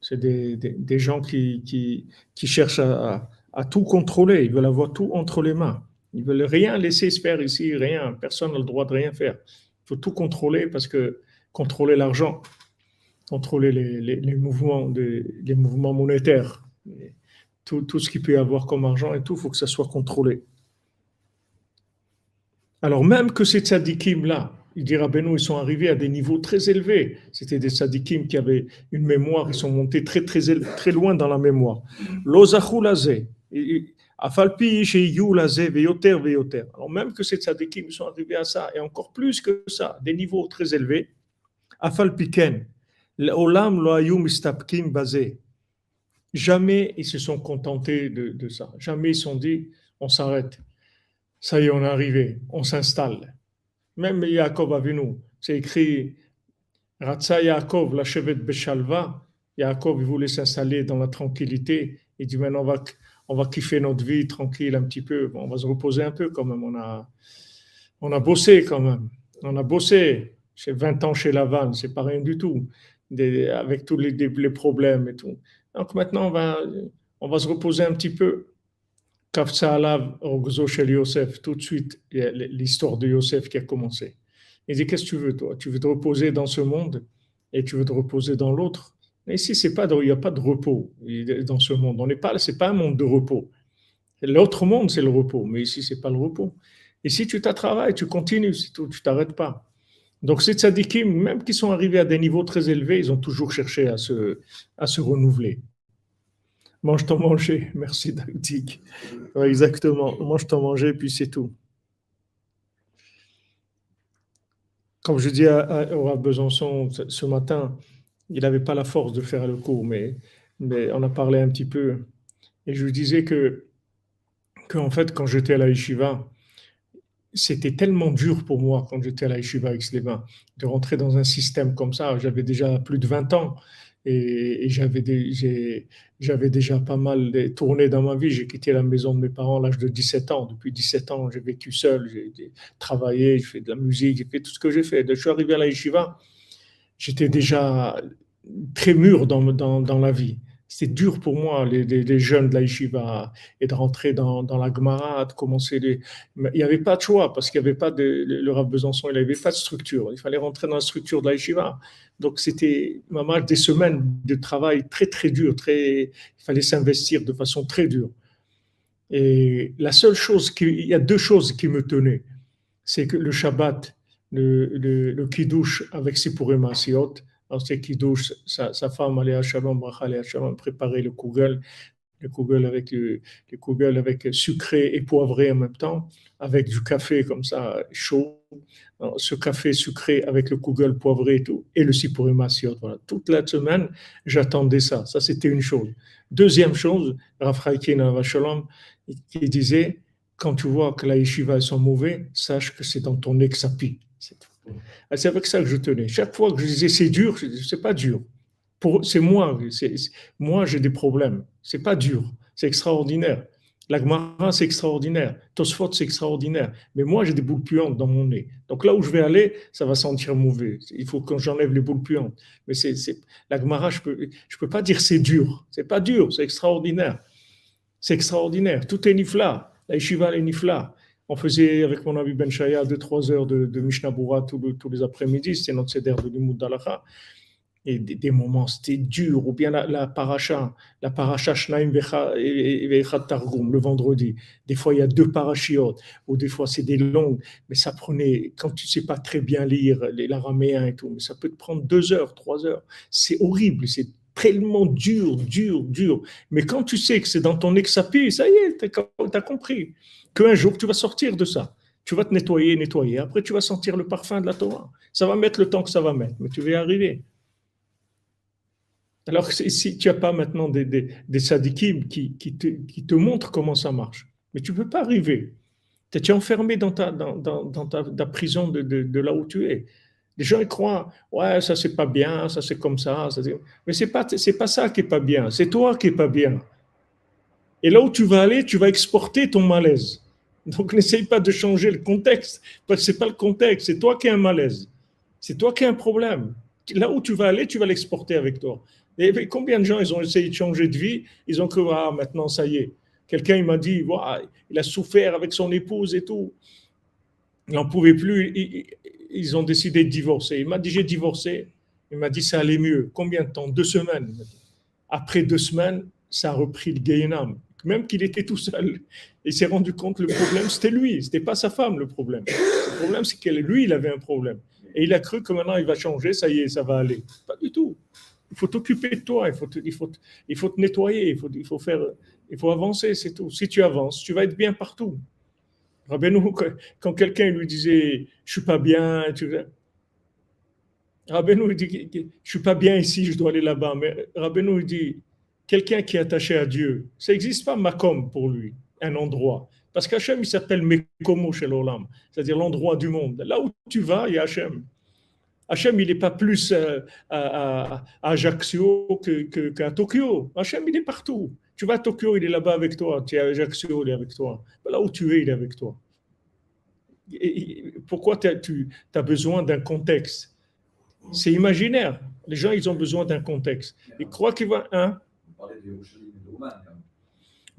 C'est des, des, gens qui, cherchent à, tout contrôler. Ils veulent avoir tout entre les mains. Ils veulent rien laisser se faire ici, rien. Personne n'a le droit de rien faire. Il faut tout contrôler parce que contrôler l'argent, contrôler les, les, mouvements, de, monétaires, tout, tout ce qu'il peut y avoir comme argent et tout, il faut que ça soit contrôlé. Alors même que ces tzadikim-là, il dit Rabbeinu, ils sont arrivés à des niveaux très élevés. C'était des sadikim qui avaient une mémoire, ils sont montés très, très, très loin dans la mémoire. L'ozachulazé, afalpi veyoter veyoter. Alors même que ces sadikim sont arrivés à ça, et encore plus que ça, des niveaux très élevés, afalpiken, l'olam lo mistapkim basé. Jamais ils se sont contentés de, de ça. Jamais ils se sont dit, on s'arrête. Ça y est, on est arrivé, on s'installe. Même Yaakov nous, c'est écrit Ratsa Yaakov, la chevette Beshalva. Yaakov, il voulait s'installer dans la tranquillité. Il dit maintenant, on va, on va kiffer notre vie tranquille un petit peu. on va se reposer un peu quand même. On a, on a bossé quand même. On a bossé. J'ai 20 ans chez Lavanne, c'est pas rien du tout. avec tous les, les, problèmes et tout. Donc maintenant, on va, on va se reposer un petit peu. Kafsa chez Yosef, tout de suite, l'histoire de Yosef qui a commencé. Il dit Qu'est-ce que tu veux, toi? Tu veux te reposer dans ce monde et tu veux te reposer dans l'autre? Mais ici, c'est pas, il n'y a pas de repos dans ce monde. On n'est pas, c'est pas un monde de repos. L'autre monde, c'est le repos, mais ici, c'est pas le repos. Si tu travailles, tu continues, tu t'arrêtes pas. Donc, ces tzadikim, même qui sont arrivés à des niveaux très élevés, ils ont toujours cherché à se, à se renouveler. Mange ton manger. Merci, Dactique. exactement. Mange ton manger, puis c'est tout. Comme je dis à, au Besançon ce matin, il n'avait pas la force de faire le cours, mais, mais on a parlé un petit peu. Et je lui disais que, que en fait, quand j'étais à la Yeshiva, c'était tellement dur pour moi quand j'étais à la Yeshiva avec les de rentrer dans un système comme ça. J'avais déjà plus de 20 ans et, j'avais, déjà pas mal tourné dans ma vie. J'ai quitté la maison de mes parents à l'âge de 17 ans. Depuis 17 ans, j'ai vécu seul, j'ai travaillé, j'ai fait de la musique, j'ai fait tout ce que j'ai fait. Je suis arrivé à la j'étais déjà très mûr dans, dans, dans la vie c'est dur pour moi, les, jeunes de la et de rentrer dans, la Gemara, de commencer les... Il n'y avait pas de choix, parce qu'il n'y avait pas de... Le Rav Besançon, il n'avait pas de structure. Il fallait rentrer dans la structure de la Donc, c'était, maman, des semaines de travail très, très dur. Très... Il fallait s'investir de façon très dure. Et la seule chose, qui... il y a deux choses qui me tenaient. C'est que le Shabbat, le, le, le Kiddush avec Sipurim Asiot, c'est qui douche sa, femme allait à Shalom, à Shalom préparer le kugel, le kugel avec le, le avec sucré et poivré en même temps, avec du café comme ça chaud. ce café sucré avec le kugel poivré et tout, et le sipurim voilà. Toute la semaine, j'attendais ça. Ça, c'était une chose. Deuxième chose, Raphaël Shalom, qui disait, quand tu vois que la yeshiva sont mauvais, sache que c'est dans ton exapi. C'est ah, c'est avec ça que je tenais. Chaque fois que je disais c'est dur, c'est pas dur. C'est moi, moi j'ai des problèmes. C'est pas dur, c'est extraordinaire. La c'est extraordinaire. Tosfot, c'est extraordinaire. Mais moi, j'ai des boules puantes dans mon nez. Donc là où je vais aller, ça va sentir mauvais. Il faut que j'enlève les boules puantes. Mais c'est, la je peux, je peux pas dire c'est dur. C'est pas dur, c'est extraordinaire. C'est extraordinaire. Tout est nifla. La yeshiva est nifla. On faisait avec mon ami Ben Shaya 2-3 heures de, de Mishnah tous, les après-midi, c'était notre céder de Limoud d'Alacha. Et des, moments, c'était dur, ou bien la, paracha, la paracha Shnaim Vechat Targum, le vendredi. Des fois, il y a deux parachiotes, ou des fois, c'est des longues, mais ça prenait, quand tu ne sais pas très bien lire l'araméen et tout, mais ça peut te prendre deux heures, trois heures. C'est horrible, c'est tellement dur, dur, dur. Mais quand tu sais que c'est dans ton exapi, ça y est, tu as compris qu'un jour tu vas sortir de ça. Tu vas te nettoyer, nettoyer. Après, tu vas sentir le parfum de la Torah. Ça va mettre le temps que ça va mettre, mais tu vas y arriver. Alors, si tu n'as pas maintenant des, des, qui, qui, te, qui, te, montrent comment ça marche, mais tu ne peux pas arriver. Tu es enfermé dans ta, dans, dans, ta, prison de, de, là où tu es. Les gens croient, ouais, ça c'est pas bien, ça c'est comme ça. mais c'est pas, c'est pas ça qui est pas bien, c'est toi qui est pas bien. Et là où tu vas aller, tu vas exporter ton malaise. Donc [LAUGHS] n'essaye pas de changer le contexte, parce que ce n'est pas le contexte, c'est toi qui as un malaise. C'est toi qui as un problème. Là où tu vas aller, tu vas l'exporter avec toi. Combien de gens, ils ont essayé de changer de vie, ils ont cru, ah, maintenant, ça y est. Quelqu'un, il m'a dit, il a souffert avec son épouse et tout. Il n'en pouvait plus. Ils ont décidé de divorcer. Il m'a dit, j'ai divorcé. Il m'a dit, ça allait mieux. Combien de temps? Deux semaines. Après deux semaines, ça a repris le Gainam même qu'il était tout seul. Il s'est rendu compte que le problème, c'était lui, c'était pas sa femme le problème. Le problème, c'est que lui, il avait un problème. Et il a cru que maintenant, il va changer, ça y est, ça va aller. Pas du tout. Il faut t'occuper de toi, il faut te, il faut, il faut te nettoyer, il faut, il faut faire, il faut avancer, c'est tout. Si tu avances, tu vas être bien partout. Rabbeinu, quand quelqu'un lui disait, je suis pas bien, tu Rabbeinu dit, je suis pas bien ici, je dois aller là-bas. Mais Rabbeinu dit, quelqu'un qui est attaché à Dieu, ça n'existe pas Makom pour lui, un endroit. Parce qu'Hachem, il s'appelle Mekomo chez l'Olam, c'est-à-dire l'endroit du monde. Là où tu vas, il y a Hachem. Hachem, il n'est pas plus euh, à, Ajaccio qu'à Tokyo. Hachem, il est partout. Tu vas à Tokyo, il est là-bas avec toi. Tu es à Ajaccio, il est avec toi. Là où tu es, il est avec toi. pourquoi tu as besoin d'un contexte? C'est imaginaire. Les gens, ils ont besoin d'un contexte. Ils croient qu'il va... Hein,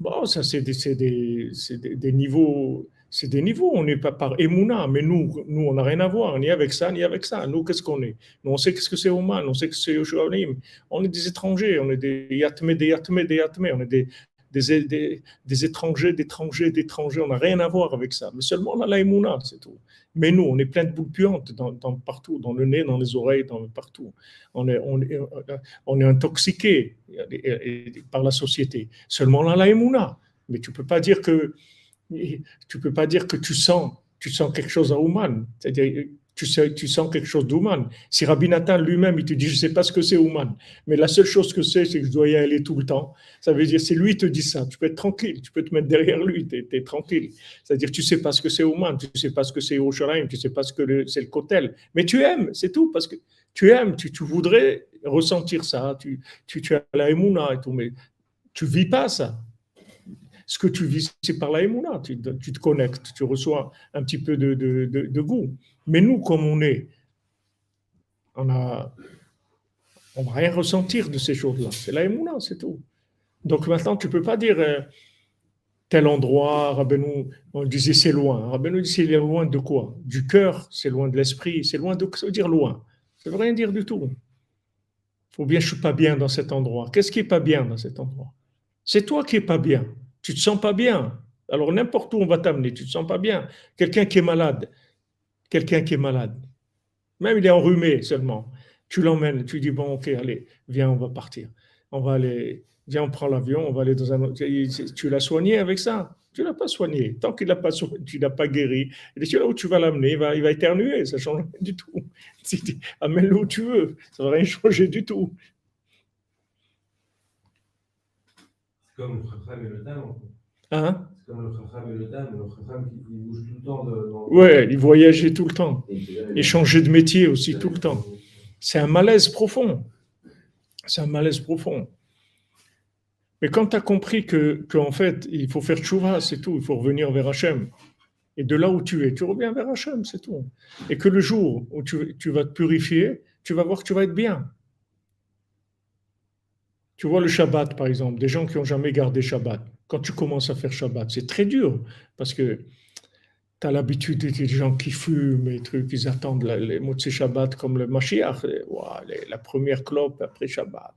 Bon, ça, c'est des, des, des, niveaux. C'est des niveaux, on n'est pas par Emouna, mais nous, nous on n'a rien à voir, ni avec ça, ni avec ça. Nous, qu'est-ce qu'on est? Nous, on sait qu'est-ce que c'est Oman, on sait que c'est Yoshualim. On est des étrangers, on est des Yatme, des Yatme, des Yatme, on est des, des, des, étrangers, d'étrangers, d'étrangers. On n'a rien à voir avec ça. Mais seulement on a l'aïmouna, c'est tout. Mais nous, on est plein de boules puantes dans, partout, dans le nez, dans les oreilles, dans, partout. On est, on est, on est intoxiqué par la société. Seulement on a. Mais tu peux pas dire que tu peux pas dire que tu sens, tu sens quelque chose à Ouman. C'est-à-dire, tu, sens quelque chose d'Ouman. Si Rabbi Nathan lui-même, il te dit, je ne sais pas ce que c'est Ouman, mais la seule chose que c'est, c'est que je dois y aller tout le temps. Ça veut dire, c'est lui qui te dit ça. Tu peux être tranquille, tu peux te mettre derrière lui, tu es, tranquille. C'est-à-dire, tu sais pas ce que c'est Ouman, tu sais pas ce que c'est Yerushalayim, tu sais pas ce que c'est le Kotel, mais tu aimes, c'est tout, parce que tu aimes, tu, voudrais ressentir ça, tu, tu, tu as la Emouna et tout, mais tu vis pas ça ce que tu vis, c'est par la émouna. Tu, tu, te connectes, tu reçois un petit peu de, de, de, goût. Mais nous, comme on est, on a, on va rien ressentir de ces choses-là. C'est la émouna, c'est tout. Donc maintenant, tu peux pas dire euh, tel endroit, Rabbeinu, on disait c'est loin. Rabbeinu dit c'est loin de quoi? Du cœur, c'est loin de l'esprit, c'est loin de, ça veut dire loin. Ça veut rien dire du tout. Ou bien je suis pas bien dans cet endroit. Qu'est-ce qui est pas bien dans cet endroit? C'est toi qui est pas bien tu te sens pas bien. Alors n'importe où on va t'amener, tu te sens pas bien. Quelqu'un qui est malade, quelqu'un qui est malade, même il est enrhumé seulement, tu l'emmènes, tu dis bon ok allez, viens on va partir, on va aller, viens on prend l'avion, on va aller dans un autre. Tu l'as soigné avec ça? Tu l'as pas soigné. Tant qu'il n'a pas tu l'as pas guéri. Et là où tu vas l'amener, il va, il va éternuer, ça change rien du tout. [LAUGHS] Amène-le où tu veux, ça va rien changer du tout. Comme le Chacham et le Tam. Hein C'est comme le Chacham et le Tam. Le Chacham qui bouge tout le temps. De, dans... Ouais, il voyageait tout le temps. Il changeait de métier aussi tout le temps. C'est un malaise profond. C'est un malaise profond. Mais quand tu as compris que, que, en fait, il faut faire tchouva, c'est tout, il faut revenir vers Hachem. Et de là où tu es, tu reviens vers Hachem, c'est tout. Et que le jour où tu, tu vas te purifier, tu vas voir que tu vas être bien. Tu vois le Shabbat, par exemple, des gens qui n'ont jamais gardé Shabbat. Quand tu commences à faire Shabbat, c'est très dur parce que tu as l'habitude des gens qui fument et trucs, ils attendent les mots de Shabbat comme le Mashiach. la première clope après Shabbat.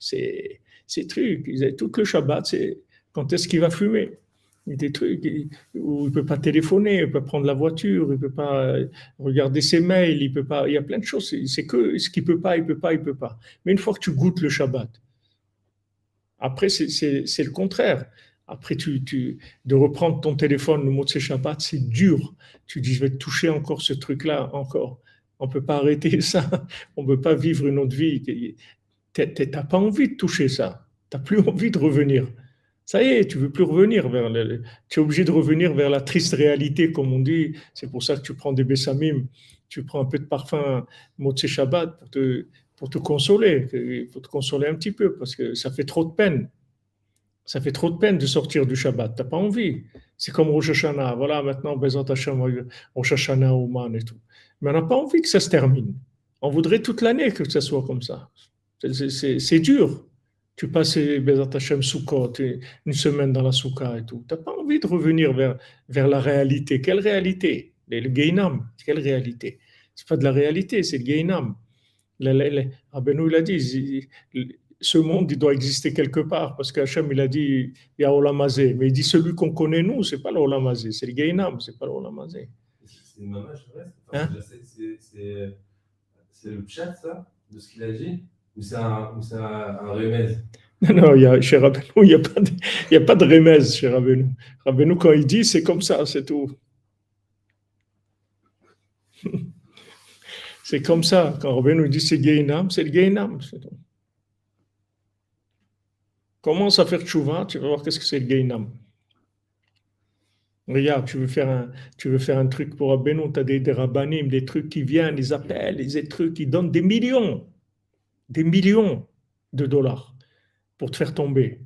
C'est ces trucs. Tout le Shabbat, c'est quand est-ce qu'il va fumer? Des trucs où il peut pas téléphoner, il peut pas prendre la voiture, il ne peut pas regarder ses mails, il peut pas. Il y a plein de choses. C'est que ce qu'il ne peut pas, il ne peut pas, il ne peut pas. Mais une fois que tu goûtes le Shabbat, après, c'est le contraire. Après, tu, tu, de reprendre ton téléphone, le mot de Shabbat, c'est dur. Tu dis, je vais toucher encore ce truc-là, encore. On ne peut pas arrêter [LAUGHS] ça. On ne peut pas vivre une autre vie. Tu n'as pas envie de toucher ça. Tu n'as plus [LAUGHS] envie de revenir. Ça y est, tu veux plus revenir vers le, tu es obligé de revenir vers la triste réalité, comme on dit. C'est pour ça que tu prends des bessamim, tu prends un peu de parfum Motse Shabbat pour te, pour te consoler. Faut te consoler un petit peu parce que ça fait trop de peine. Ça fait trop de peine de sortir du Shabbat. Tu n'as pas envie. C'est comme Rosh Hashanah. Voilà, maintenant, Bezat Hashem, Rosh Hashanah, Oman et tout. Mais on n'a pas envie que ça se termine. On voudrait toute l'année que ça soit comme ça. C'est dur. Tu passes Bezat Hashem une semaine dans la Soukha et tout. Tu n'as pas envie de revenir vers, vers la réalité. Quelle réalité? Le Gainam. Quelle réalité? C'est pas de la réalité, c'est le Gainam. Rabbeinu, il a dit, ce monde, il doit exister quelque part, parce qu'Hachem, il a dit, il y a Olamazé. Mais il dit, celui qu'on connaît, nous, c'est pas l'Olamazé, c'est le Gainam, c'est pas l'Olamazé. C'est une mamage, hein? C'est le chat, ça, de ce qu'il a dit Ou c'est un, ou un, un remède? Non, non, il y a, chez Rabbeinu, il n'y a, pas de, il y a pas de remède chez Rabbeinu. Rabbeinu, quand il dit, c'est comme ça, c'est tout. [LAUGHS] C'est comme ça. Quand Robin dit c'est Gainam, c'est le Gainam. Commence à faire tchouva, tu vas voir qu'est-ce que c'est le Gainam. Regarde, tu veux faire un, tu veux faire un truc pour Rabbeinu, tu as des, des des trucs qui viennent, ils appellent, des trucs qui donnent des millions, des millions de dollars pour te faire tomber.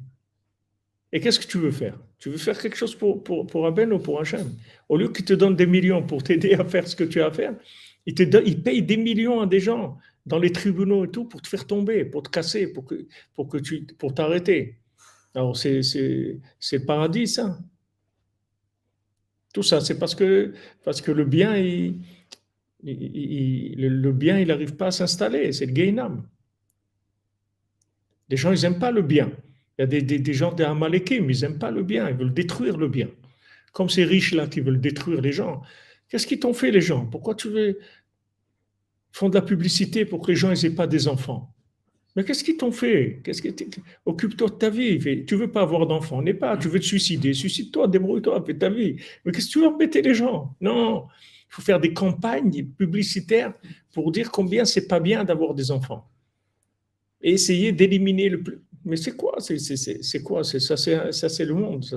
Et qu'est-ce que tu veux faire? Tu veux faire quelque chose pour, pour, pour ou pour Hachem? Au lieu qu'ils te donnent des millions pour t'aider à faire ce que tu as à faire, il, te il paye des millions à des gens dans les tribunaux et tout pour te faire tomber, pour te casser, pour que, pour que tu, pour t'arrêter. Alors c'est le paradis, ça. Tout ça, c'est parce que, parce que le bien, il, le bien, il n'arrive pas à s'installer. C'est le gainam. Les gens, ils n'aiment pas le bien. Il y a des, des, des gens des Amalekim, ils n'aiment pas le bien, ils veulent détruire le bien. Comme ces riches-là qui veulent détruire les gens. Qu'est-ce qu'ils t'ont fait, les gens? Pourquoi tu veux. Font de la publicité pour que les gens n'aient pas des enfants? Mais qu'est-ce qu'ils t'ont fait? Que Occupe-toi de ta vie. Tu veux pas avoir d'enfants, n'est pas. Tu veux te suicider. Suicide-toi, débrouille-toi, fais ta vie. Mais qu'est-ce que tu veux embêter les gens? Non. Il faut faire des campagnes publicitaires pour dire combien c'est pas bien d'avoir des enfants. Et essayer d'éliminer le plus. Mais c'est quoi? C'est quoi? Ça, c'est le monde. Ça,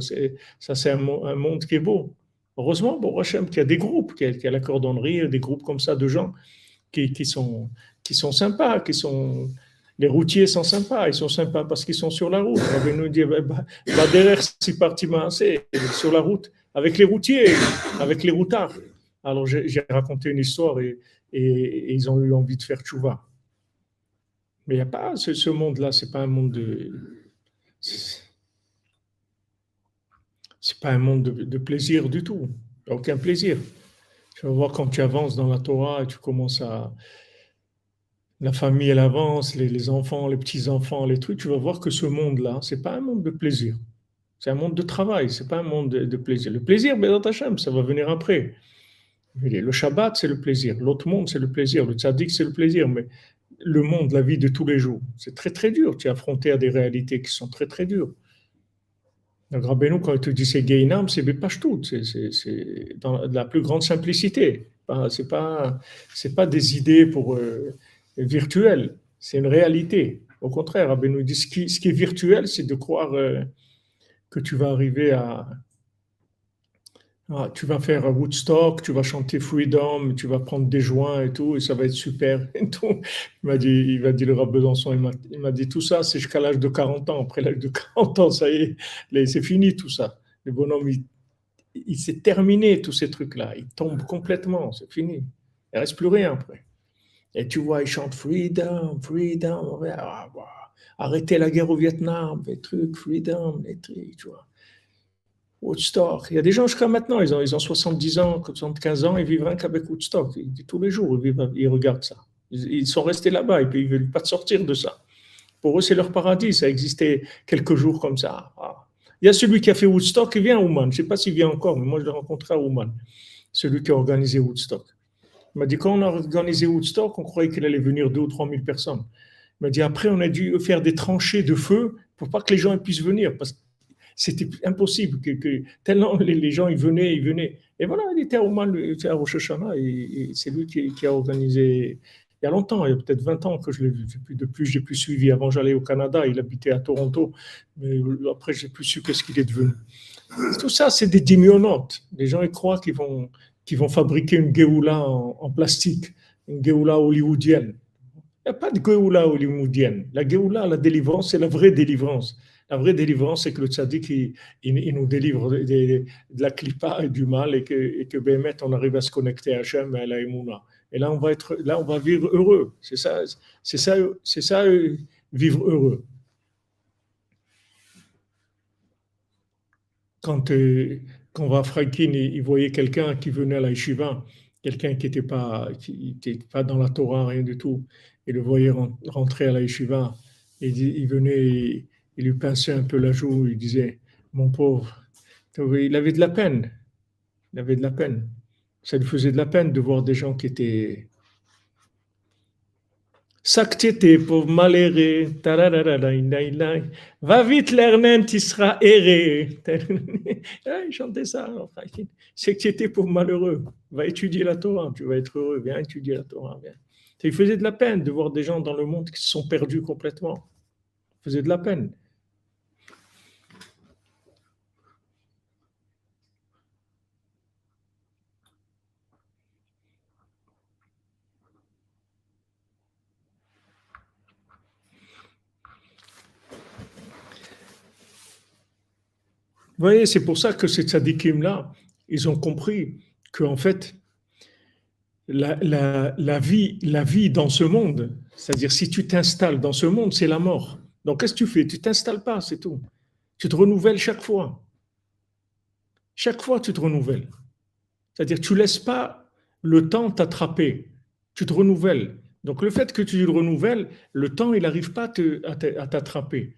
c'est un, monde qui est beau. Heureusement, bon, Hachem, qu'il y a des groupes, qu'il y, a la cordonnerie, des groupes comme ça de gens qui, sont, qui sont sympas, qui sont les routiers sont sympas, ils sont sympas parce qu'ils sont sur la route. On va nous dire, bah, bah, bah derrière, c'est parti sur la route, avec les routiers, avec les routards. Alors j'ai raconté une histoire et, et, ils ont eu envie de faire tchouva. Mais il n'y a pas ce, ce monde-là, c'est pas un monde de. C'est pas un monde de, plaisir du tout. Aucun plaisir. Tu vas voir quand tu avances dans la Torah et tu commences à, la famille, elle avance, les, enfants, les petits-enfants, les trucs, tu vas voir que ce monde-là, c'est pas un monde de plaisir. C'est un monde de travail, c'est pas un monde de, plaisir. Le plaisir, ta Hashem, ça va venir après. Le Shabbat, c'est le plaisir. L'autre monde, c'est le plaisir. Le tzaddik, c'est le plaisir. Mais le monde, la vie de tous les jours, c'est très, très dur. Tu es affronté à des réalités qui sont très, très dures. Le Rabbeinu, quand te dit c'est Gainam, c'est tout. C'est dans la plus grande simplicité. C'est pas, c'est pas des idées pour. Euh, virtuel, c'est une réalité. Au contraire, Rabbi nous dit ce qui, ce qui est virtuel, c'est de croire euh, que tu vas arriver à, tu vas faire Woodstock, tu vas chanter Freedom, tu vas prendre des joints et tout, et ça va être super. [LAUGHS] Et tout. Il m'a dit, il m'a dit le Rabbi Besançon, il m'a dit tout ça, c'est jusqu'à l'âge de 40 ans. Après l'âge de 40 ans, ça y est, c'est fini tout ça. Le bonhomme, il, il s'est terminé tous ces trucs-là. Il tombe complètement, c'est fini. Il reste plus rien après. Et tu vois, ils chantent Freedom, Freedom, ah, arrêtez la guerre au Vietnam, des trucs, Freedom, des trucs, tu vois. Woodstock. Il y a des gens jusqu'à maintenant, ils ont, ils ont 70 ans, 75 ans, ils vivent rien qu'avec Woodstock. tous les jours, ils, ils regardent ça. Ils, sont restés là-bas et puis ils ne veulent pas sortir de ça. Pour eux, c'est leur paradis. Ça existait quelques jours comme ça. Ah. Il y a celui qui a fait Woodstock, il vient à Ouman. Je ne sais pas s'il vient encore, mais moi, je l'ai rencontré à Ouman. Celui qui a organisé Woodstock. Il m'a dit, quand on a organisé Woodstock, on croyait qu'il allait venir 2 ou 3 000 personnes. Il m'a dit, après, on a dû faire des tranchées de feu pour pas que les gens puissent venir, parce que c'était impossible. Que, tellement les, gens, ils venaient, ils venaient. Et voilà, il était au mal, à Rosh Hashanah, et, c'est lui qui, a organisé il y a longtemps, il y a peut-être 20 ans que je l'ai vu. Depuis, je n'ai plus suivi. Avant, j'allais au Canada, il habitait à Toronto, mais après, j'ai plus su qu'est-ce qu'il est devenu. Tout ça, c'est des dimionotes. Les gens, ils croient qu'ils vont, qui vont fabriquer une Géoula en, plastique, une Géoula hollywoodienne. Il n'y a pas de Géoula hollywoodienne. La Géoula, la délivrance, c'est la vraie délivrance. La vraie délivrance, c'est que le tzaddik, il, nous délivre de, la clipa et du mal et que, et que on arrive à se connecter à Hachem et à la Emouna. Et là, on va être, là, on va vivre heureux. C'est ça, ça, ça, vivre heureux. Quand, euh, quand va Franklin, il, voyait quelqu'un qui venait à la yeshiva, quelqu'un qui n'était pas, pas dans la Torah, rien du tout, et le voyait rentrer à la yeshiva, il venait, il lui pinçait un peu la joue, il disait, mon pauvre, il avait de la peine, il avait de la peine. Ça lui faisait de la peine de voir des gens qui étaient Saktiete pauvre malheureux, va vite l'ernen, tu seras erré. [LAUGHS] Il chantait ça. Saktiete pauvre malheureux, va étudier la Torah, tu vas être heureux, viens étudier la Torah. Viens. Il faisait de la peine de voir des gens dans le monde qui se sont perdus complètement. Il faisait de la peine. Vous voyez, c'est pour ça que ces tzadikim-là, ils ont compris qu'en fait, la, la, vie, la vie dans ce monde, c'est-à-dire si tu t'installes dans ce monde, c'est la mort. Donc qu'est-ce que tu fais? Tu t'installes pas, c'est tout. Tu te renouvelles chaque fois. Chaque fois, tu te renouvelles. C'est-à-dire tu laisses pas le temps t'attraper. Tu te renouvelles. Donc le fait que tu le renouvelles, le temps, il n'arrive pas à t'attraper.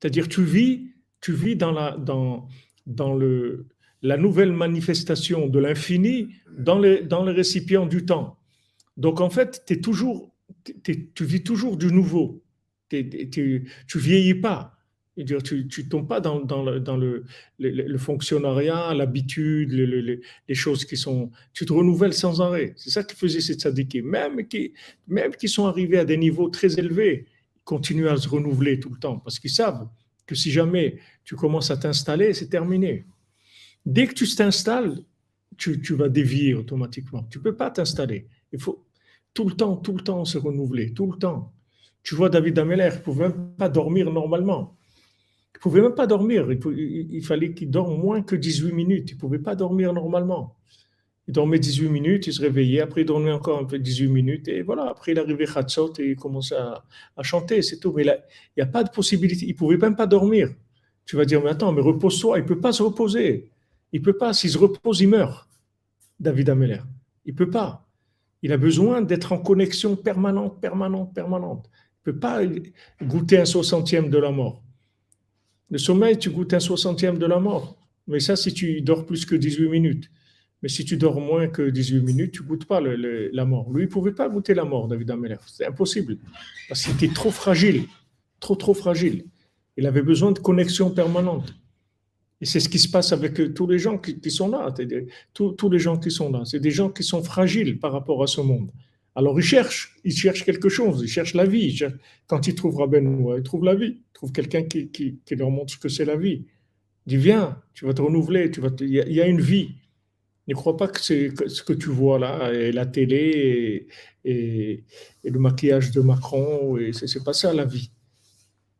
C'est-à-dire, tu vis, tu vis dans, la, dans, dans le, la nouvelle manifestation de l'infini dans les, dans les récipients du temps. Donc, en fait, es toujours, tu vis toujours du nouveau. tu ne vieillis pas. Dire, tu ne tombes pas dans, dans, le, dans le, le, fonctionnariat, l'habitude, les choses qui sont. Tu te renouvelles sans arrêt. C'est ça qui faisait ces tzadikis. Même qui, même qui sont arrivés à des niveaux très élevés, ils continuent à se renouveler tout le temps parce qu'ils savent que si jamais tu commences à t'installer, c'est terminé. Dès que tu t'installes, tu, tu, vas dévier automatiquement. Tu ne peux pas t'installer. Il faut tout le temps, tout le temps se renouveler, tout le temps. Tu vois David Ameller, il ne pouvait même pas dormir normalement. Il ne pouvait même pas dormir. Il, fallait qu'il dorme moins que 18 minutes. Il ne pouvait pas dormir normalement. Il dormait 18 minutes, il se réveillait, après il dormait encore un peu 18 minutes, et voilà, après il arrivait Khatsot et il commençait à, chanter, c'est tout. Mais il n'y a pas de possibilité, il ne pouvait même pas dormir. Tu vas dire, mais attends, mais repose-toi, il ne peut pas se reposer. Il ne peut pas, s'il se repose, il meurt. David Ameller. Il ne peut pas. Il a besoin d'être en connexion permanente, permanente, permanente. Il ne peut pas goûter un soixantième de la mort. Le sommeil, tu goûtes un soixantième de la mort. Mais ça, si tu dors plus que 18 minutes. Mais si tu dors moins que 18 minutes, tu ne goûtes pas la mort. Lui, il ne pouvait pas goûter la mort, David Ameller. C'est impossible. Parce qu'il était trop fragile. Trop, trop fragile. Il avait besoin de connexion permanente. Et c'est ce qui se passe avec tous les gens qui, sont là. Tous, les gens qui sont là. C'est des gens qui sont fragiles par rapport à ce monde. Alors ils cherchent, ils cherchent quelque chose, ils cherchent la vie. Quand ils trouvent Rabben, ils trouvent la vie. Ils trouvent quelqu'un qui, qui, leur montre ce que c'est la vie. Il dit Viens, tu vas te renouveler, tu vas il y, a une vie. Ne crois pas que c'est ce que tu vois là, et la télé et, le maquillage de Macron, et c'est pas ça la vie.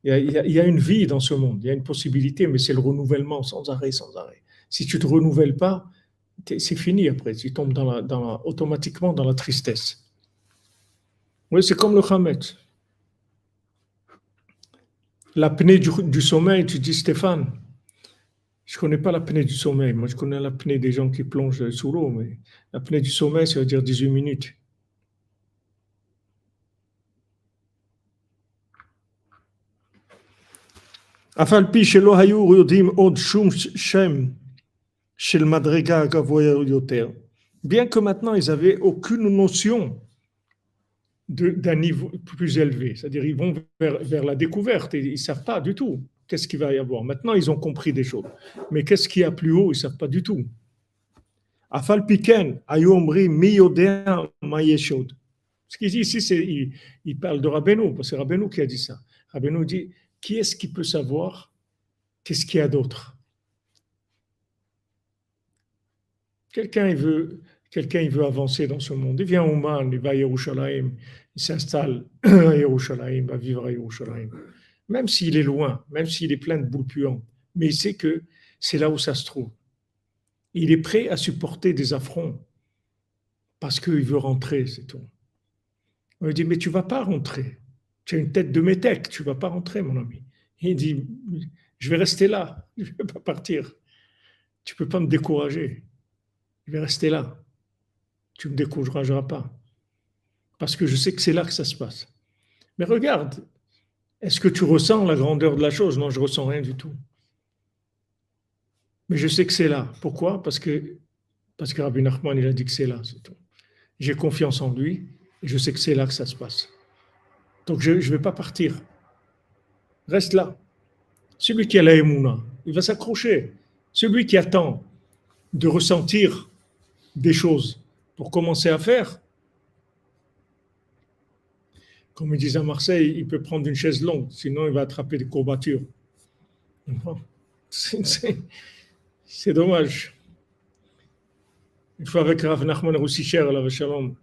Il y, a, une vie dans ce monde, il y a une possibilité, mais c'est le renouvellement sans arrêt, sans arrêt. Si tu te renouvelles pas, c'est fini après, tu tombes automatiquement dans la tristesse. Oui, c'est comme le Khamet. L'apnée du, du, sommeil, tu dis Stéphane, je ne connais pas l'apnée du sommeil, moi je connais l'apnée des gens qui plongent sous l'eau, mais l'apnée du sommeil, ça veut dire 18 minutes. Bien que maintenant ils n'avaient aucune notion d'un niveau plus élevé, c'est-à-dire ils vont vers, la découverte et ils ne savent pas du tout qu'est-ce qu'il va y avoir? Maintenant ils ont compris des choses, mais qu'est-ce qu'il y a plus haut, ils ne savent pas du tout. Afal Piken, Ayomri, Mayeshod. Ce qu'il dit ici, c'est il, parle de Rabbeinu, c'est Rabbeinu qui a dit ça. Rabbeinu dit qui est-ce qui peut savoir Qu'est-ce qu'il y a d'autre? Quelqu'un il veut, avancer dans ce monde. Il vient au Oman, il va à Yerushalayim, il s'installe [CLEARS THROAT] à Yerushalayim, il va vivre à Yerushalayim. Même s'il est loin, même s'il est plein de boules puantes, mais il sait que c'est là où ça se trouve. Il est prêt à supporter des affronts parce qu'il veut rentrer, c'est tout. On lui dit, mais tu vas pas rentrer. Tu as une tête de métèque, tu vas pas rentrer, mon ami. Il dit, je vais rester là, [LAUGHS] je ne vais pas partir. Tu peux pas me décourager. Je vais rester là. Tu ne me décourageras pas. Parce que je sais que c'est là que ça se passe. Mais regarde, est-ce que tu ressens la grandeur de la chose? Non, je ressens rien du tout. Mais je sais que c'est là. Pourquoi? Parce que, parce que Rabbi Nachman, il a dit que c'est là, c'est. J'ai confiance en lui et je sais que c'est là que ça se passe. Donc je ne vais pas partir. Reste là. Celui qui a la il va s'accrocher. Celui qui attend de ressentir des choses pour commencer à faire, comme ils disent à Marseille, il peut prendre une chaise longue, sinon il va attraper des courbatures. [LAUGHS] C'est dommage. Une fois avec Rav Nachman Roussicher à Shalom,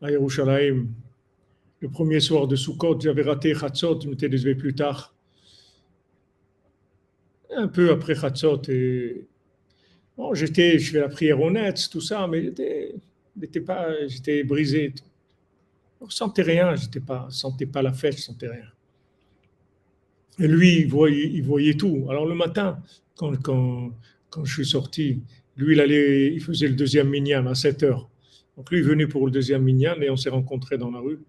à Yerushalayim, le premier soir de Sukkot, j'avais raté Chatzot, je m'étais désolé plus tard un peu après Khatzot. Et... Bon, j'étais, je fais la prière honnête, tout ça, mais j'étais, pas, j'étais brisé. Je ne sentais rien, je ne sentais pas la fête, je ne sentais rien. Et lui, il voyait, tout. Alors le matin, quand je suis sorti, lui, il, allait, il faisait le deuxième minyan à 7 heures. Donc lui, il venait pour le deuxième minyan et on s'est rencontrés dans la rue.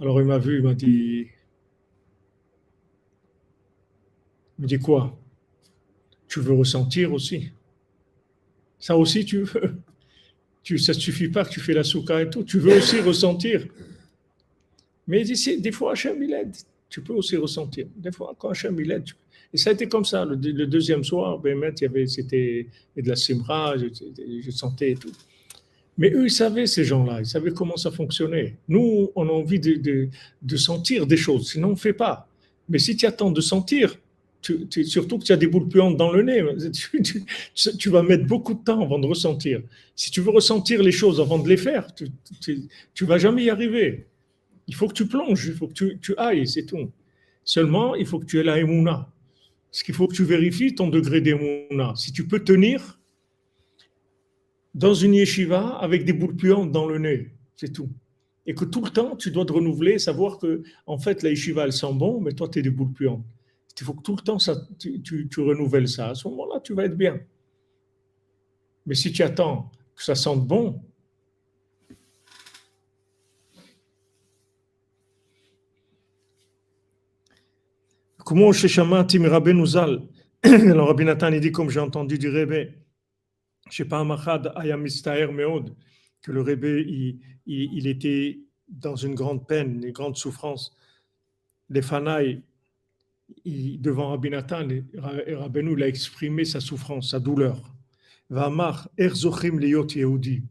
Alors il m'a vu, il m'a dit Il me dit quoi? Tu veux ressentir aussi? Ça aussi, tu veux? Tu, Ça ne suffit pas que tu fais la souka et tout. Tu veux aussi ressentir? Mais ici, des fois, Hachem, il aide. Tu peux aussi ressentir. Des fois, quand Hachem, il aide. Et ça a été comme ça. Le, deuxième soir, ben, il y avait, c'était de la simra, je, sentais tout. Mais eux, ils savaient, ces gens-là, ils savaient comment ça fonctionnait. Nous, on a envie de, de, de sentir des choses, sinon on ne fait pas. Mais si tu attends de sentir, surtout que tu as des boules puantes dans le nez, [LAUGHS] tu, tu, vas mettre beaucoup de temps avant de ressentir. Si tu veux ressentir les choses avant de les faire, tu ne vas jamais y arriver. Il faut que tu plonges, il faut que tu, ailles, c'est tout. Seulement, il faut que tu aies la émouna. Ce qu'il faut que tu vérifies ton degré d'émouna. Si tu peux tenir dans une yeshiva avec des boules puantes dans le nez, c'est tout. Et que tout le temps, tu dois te renouveler, savoir que, en fait, la yeshiva, elle sent bon, mais toi, tu es des boules puantes. Il faut que tout le temps, tu, tu, tu renouvelles ça. À ce moment-là, tu vas être bien. Mais si tu attends que ça sente bon, Comment chez Shamati Rabbi Nouzal Alors Rabbi Nathan, il dit, comme j'ai entendu du Rebbe, je sais pas, Machad Ayamistaher Meod, que le Rebbe, il, était dans une grande peine, une grande souffrance. Les Fanaï, devant Rabbi Nathan, Rabbeinu, il a exprimé sa souffrance, sa douleur. Vamar, Erzochim Yehudi.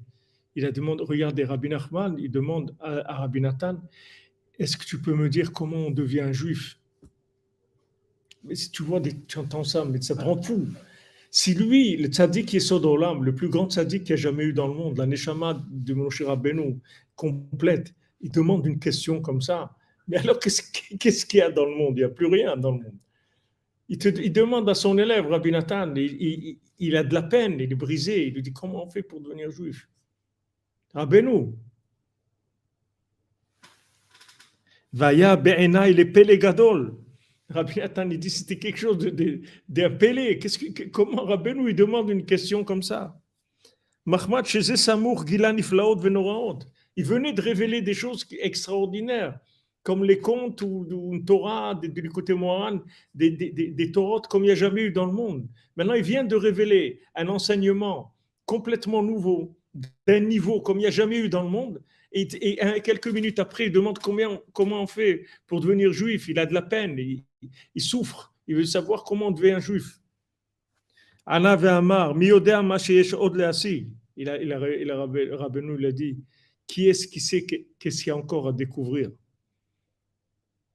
Il a demandé, regardez, Rabbi Nachman, il demande à, à Rabbi Nathan, est-ce que tu peux me dire comment on devient juif? Mais si tu vois, des, tu entends ça, mais ça te rend fou. Si lui, le tzaddik qui est Sodolam, le plus grand tzaddik qu'il y a jamais eu dans le monde, la Neshama de Moshe Rabbeinu, complète, il demande une question comme ça. Mais alors, qu'est-ce qu'il y a dans le monde? Il n'y a plus rien dans le monde. Il, te, il, demande à son élève, Rabbi Nathan, il, il, il, a de la peine, il est brisé. Il lui dit Comment on fait pour devenir juif? Rabbeinu. Vaya be'ena il est pélégadol. Rabbi Nathan, il dit c'était quelque chose d'appelé. Comment Rabbeinu il demande une question comme ça? Mahmad Samour Gilan Venoraot. Il venait de révéler des choses extraordinaires, comme les contes ou, une Torah du côté Moharan, des, des, des, des comme il n'y a jamais eu dans le monde. Maintenant, il vient de révéler un enseignement complètement nouveau, d'un niveau comme il n'y a jamais eu dans le monde. Et, quelques minutes après, il demande comment on fait pour devenir juif. Il a de la peine, il souffre. Il veut savoir comment on devient un juif. Anna Amar, il a, il a, il a, l'a dit, qui est-ce qui sait qu'est-ce qu'il y a encore à découvrir?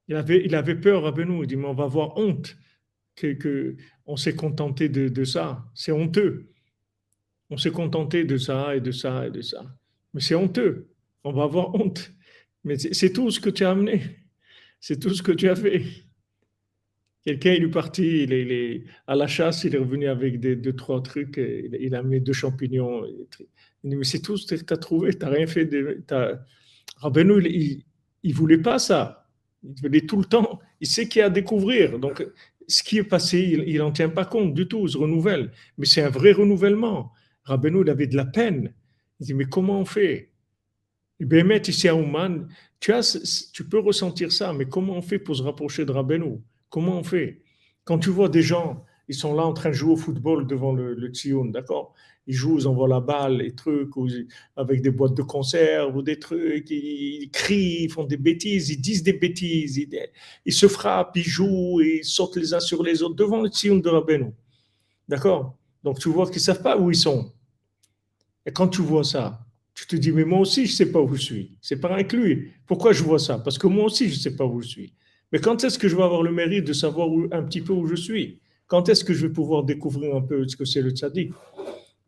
Il avait, il avait peur, Rabbeinu, il dit, mais on va avoir honte que, que on s'est contenté de, de ça. C'est honteux. On s'est contenté de ça et de ça et de ça. Mais c'est honteux. On va avoir honte. Mais c'est tout ce que tu as amené. C'est tout ce que tu as fait. Quelqu'un, il est parti, il est, à la chasse, il est revenu avec deux, trois trucs, il, a mis deux champignons. Il dit, mais c'est tout ce tu as trouvé, tu n'as rien fait. De, il ne voulait pas ça. Il voulait tout le temps. Il sait qu'il y a à découvrir. Donc, ce qui est passé, il n'en tient pas compte du tout, il se renouvelle. Mais c'est un vrai renouvellement. Rabbeinu, il avait de la peine. Il dit, mais comment on fait? Et bien, ici à Ouman, tu, as, tu peux ressentir ça, mais comment on fait pour se rapprocher de Rabbeinu? Comment on fait? Quand tu vois des gens, ils sont là en train de jouer au football devant le, le d'accord? Ils jouent, ils envoient la balle, les trucs, avec des boîtes de conserve ou des trucs, ils, crient, ils font des bêtises, ils disent des bêtises, ils, se frappent, ils jouent, ils sautent les uns sur les autres devant le Tzion de Rabbeinu. D'accord? Donc tu vois qu'ils ne savent pas où ils sont. Et quand tu vois ça, tu te dis, mais moi aussi, je ne sais pas où je suis. C'est pas inclus. Pourquoi je vois ça? Parce que moi aussi, je ne sais pas où je suis. Mais quand est-ce que je vais avoir le mérite de savoir un petit peu où je suis? Quand est-ce que je vais pouvoir découvrir un peu ce que c'est le tzaddik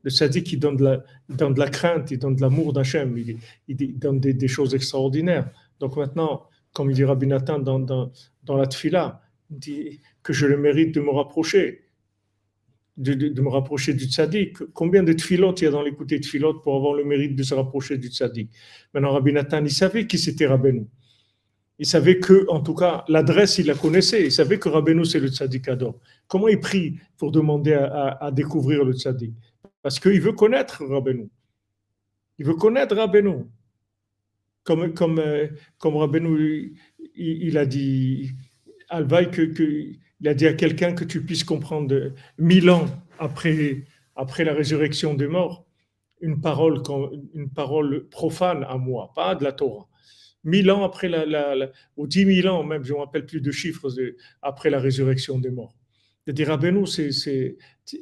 Le tzaddik, qui donne de la, donne de la crainte, il donne de l'amour d'Hachem, il, il, donne des, choses extraordinaires. Donc maintenant, comme il dit Rabbi Nathan dans, dans, la tfila, il dit que je le mérite de me rapprocher. De, de, me rapprocher du tzaddik. Combien de tfilotes il y a dans l'écouté tfilotes pour avoir le mérite de se rapprocher du tzaddik Maintenant, Rabbi Nathan, il savait qui c'était Rabbeinu. Il savait que, en tout cas, l'adresse, il la connaissait. Il savait que Rabbeinu, c'est le tzaddik Ador. Comment il prie pour demander à, découvrir le tzaddik Parce qu'il veut connaître Rabbeinu. Il veut connaître Rabbeinu. Comme, comme, euh, comme Rabbeinu, il, a dit, Alvaï, que, il a dit à quelqu'un que tu puisses comprendre mille ans après, après la résurrection des morts, une parole, une parole profane à moi, pas de la Torah. Mille ans après la, ou dix mille ans même, je ne me rappelle plus de chiffres après la résurrection des morts. De dire, Rabbeinu, c'est,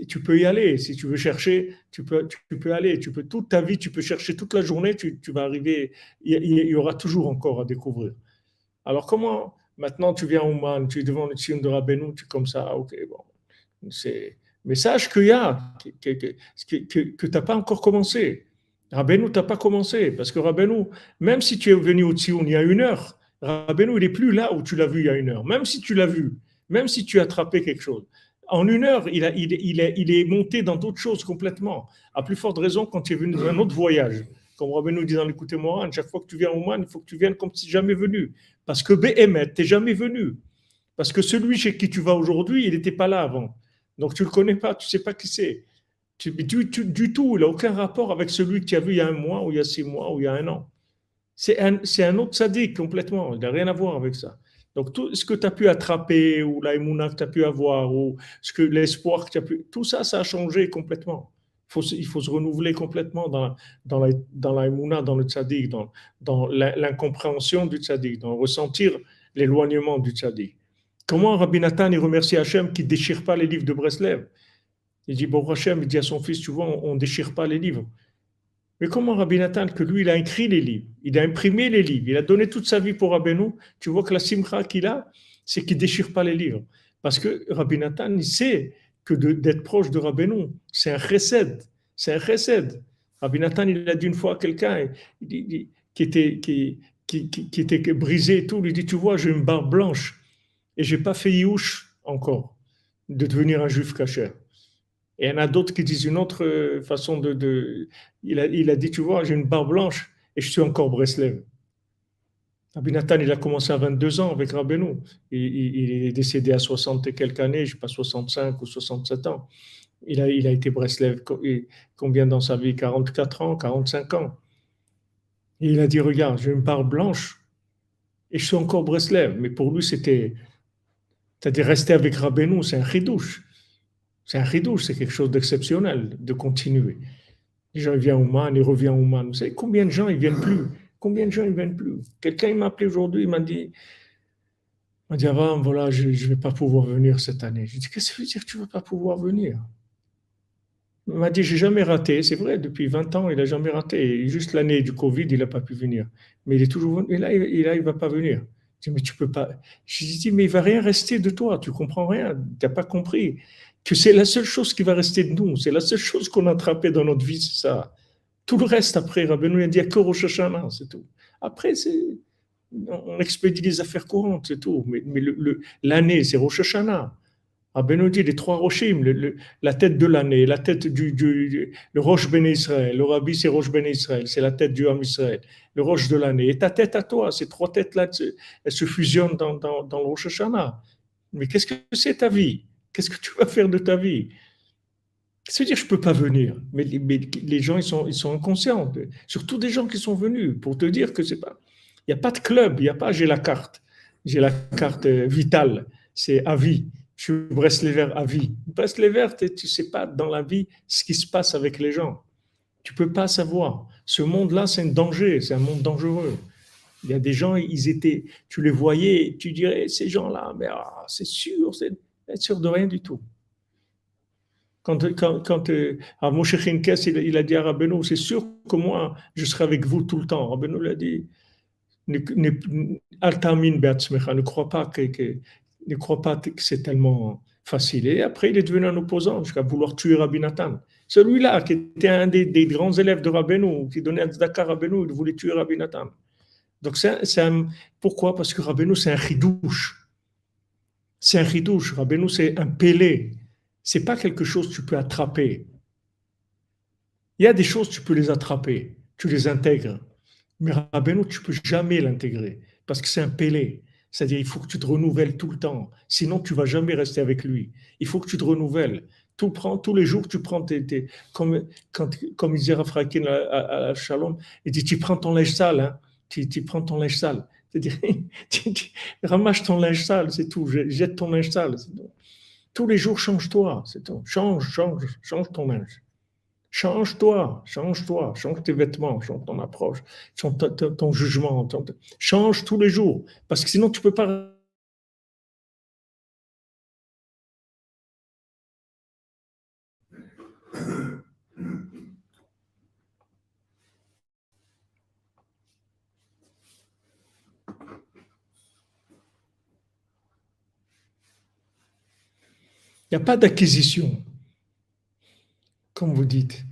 tu peux y aller. Si tu veux chercher, tu peux, tu peux aller. Tu peux toute ta vie, tu peux chercher toute la journée, tu, vas arriver. Il, y aura toujours encore à découvrir. Alors comment maintenant tu viens au Man, tu es devant le signe de Rabbeinu, tu es comme ça, ok, bon. C'est, mais sache qu'il y a, que, que, que, que tu n'as pas encore commencé. Rabbeinu, tu n'as pas commencé. Parce que Rabbeinu, même si tu es venu au Tzion il y a une heure, Rabbeinu, il n'est plus là où tu l'as vu il y a une heure. Même si tu l'as vu, même si tu as attrapé quelque chose. En une heure, il, a, il, il, est, il est monté dans d'autres choses complètement. À plus forte raison quand tu es venu un autre voyage. Comme Rabbeinu dit dans l'écoute Moran, chaque fois que tu viens au Man, il faut que tu viennes comme si jamais venu. Parce que Behemet, tu n'es jamais venu. Parce que celui chez qui tu vas aujourd'hui, il n'était pas là avant. Donc tu ne le connais pas, tu ne sais pas qui c'est. Du, tout, il n'a aucun rapport avec celui que tu as vu il y a un mois, ou il y a six mois, ou il y a un an. C'est un, un, autre sadique complètement, il n'a rien à voir avec ça. Donc tout ce que tu as pu attraper, ou la que tu as pu avoir, ou ce que l'espoir que tu as pu, tout ça, ça a changé complètement. Il faut, se renouveler complètement dans, dans, la, dans dans le tzaddik, dans, dans l'incompréhension du tzaddik, dans ressentir l'éloignement du tzaddik. Comment Rabbi Nathan il remercie Hachem qui ne déchire pas les livres de Breslev? Il dit, bon Hachem, il dit à son fils, tu vois, on ne déchire pas les livres. Mais comment Rabbi Nathan, que lui, il a écrit les livres, il a imprimé les livres, il a donné toute sa vie pour Rabbeinu, tu vois que la simcha qu'il a, c'est qu'il ne déchire pas les livres. Parce que Rabbi Nathan, il sait que d'être proche de Rabbeinu, c'est un chesed, c'est un chesed. Rabbi Nathan, il a dit une fois à quelqu'un qui était, qui, était brisé et tout, il dit, tu vois, j'ai une barbe blanche et j'ai pas fait Youch encore de devenir un juif cachère. Et il y en a d'autres qui disent une autre euh, façon de. il, a, dit Tu vois, j'ai une barbe blanche et je suis encore Breslev. Rabbi Nathan, il a commencé à 22 ans avec Rabbeinu. Il, est décédé à 60 et quelques années, je ne sais pas, 65 ou 67 ans. Il a, il a été Breslev combien dans sa vie? 44 ans, 45 ans. Et il a dit Regarde, j'ai une barbe blanche et je suis encore Breslev. Mais pour lui, c'était c'est-à-dire rester avec Rabbeinu, c'est un ridouche. C'est un ridouche, c'est quelque chose d'exceptionnel de continuer. Les gens viennent au Man, ils reviennent au Man. Vous savez combien de gens ils viennent plus? Combien de gens ils viennent plus? Quelqu'un m'a appelé aujourd'hui, il m'a dit, m'a dit avant, voilà, je ne vais pas pouvoir venir cette année. Je dis, qu'est-ce que ça veut dire que tu ne vas pas pouvoir venir? Il m'a dit, j'ai jamais raté. C'est vrai, depuis 20 ans, il n'a jamais raté. Juste l'année du Covid, il n'a pas pu venir. Mais il est toujours venu. Et là, il ne va pas venir. Je dis, mais tu peux pas. Je dis, mais il va rien rester de toi, tu comprends rien, tu n'as pas compris que c'est la seule chose qui va rester de nous, c'est la seule chose qu'on a attrapée dans notre vie, c'est ça. Tout le reste, après, Rabbeinu a dit que Rosh Hashanah, c'est tout. Après, c'est, on expédie les affaires courantes, c'est tout. Mais, l'année, c'est Rosh Hashanah. Rabbeinu dit les trois Roshim, la tête de l'année, la tête du, du, le Roche Ben Israël, le Rabbi c'est Roche Ben Israël, c'est la tête du Ham Israël, le Roche de l'année, et ta tête à toi, ces trois têtes-là, elles se fusionnent dans, dans, dans le Rosh Hashanah. Mais qu'est-ce que c'est ta vie? Qu'est-ce que tu vas faire de ta vie? Ça veut dire je ne peux pas venir. Mais, les gens, ils sont, inconscients. Surtout des gens qui sont venus pour te dire que c'est pas. Il n'y a pas de club, il n'y a pas j'ai la carte. J'ai la carte euh, vitale, c'est à vie. Je suis Breslever à vie. Breslever, tu ne sais pas dans la vie ce qui se passe avec les gens. Tu ne peux pas savoir. Ce monde-là, c'est un danger, c'est un monde dangereux. Il y a des gens, ils étaient, tu les voyais, tu dirais, ces gens-là, mais ah, c'est sûr, c'est sûr de rien du tout. Quand, quand, quand euh, il, il, a dit à Rabbeinu, c'est sûr que moi, je serai avec vous tout le temps. Rabbeinu l'a dit, ne, ne, ne crois pas que, que c'est tellement facile. Et après, il est devenu un opposant jusqu'à vouloir tuer Rabbi Nathan. Celui-là, qui était un des, grands élèves de Rabbeinu, qui donnait un Dakar à Rabbeinu, il voulait tuer Rabbi Nathan. Donc, c'est pourquoi? Parce que Rabbeinu, c'est un ridouche c'est un ridouche. Rabbeinu, c'est un pélé. C'est pas quelque chose que tu peux attraper. Il y a des choses, tu peux les attraper, tu les intègres. Mais Rabbeinu, tu peux jamais l'intégrer parce que c'est un pélé. C'est-à-dire, il faut que tu te renouvelles tout le temps. Sinon, tu vas jamais rester avec lui. Il faut que tu te renouvelles. Tout prend, tous les jours, tu prends tes. comme, quand, comme il disait Rafrakin à, à, Shalom, il dit Tu prends ton linge sale, hein, tu, tu, prends ton linge sale. C'est-à-dire, [LAUGHS] ramasse ton linge sale, c'est tout. Jette ton linge sale. tout. Tous les jours, change-toi, c'est tout. Change, change, change ton linge. Change-toi, change-toi, change tes vêtements, change ton approche, change ton, jugement. change tous les jours. Parce que sinon, tu peux pas Il n'y a pas d'acquisition, comme vous dites.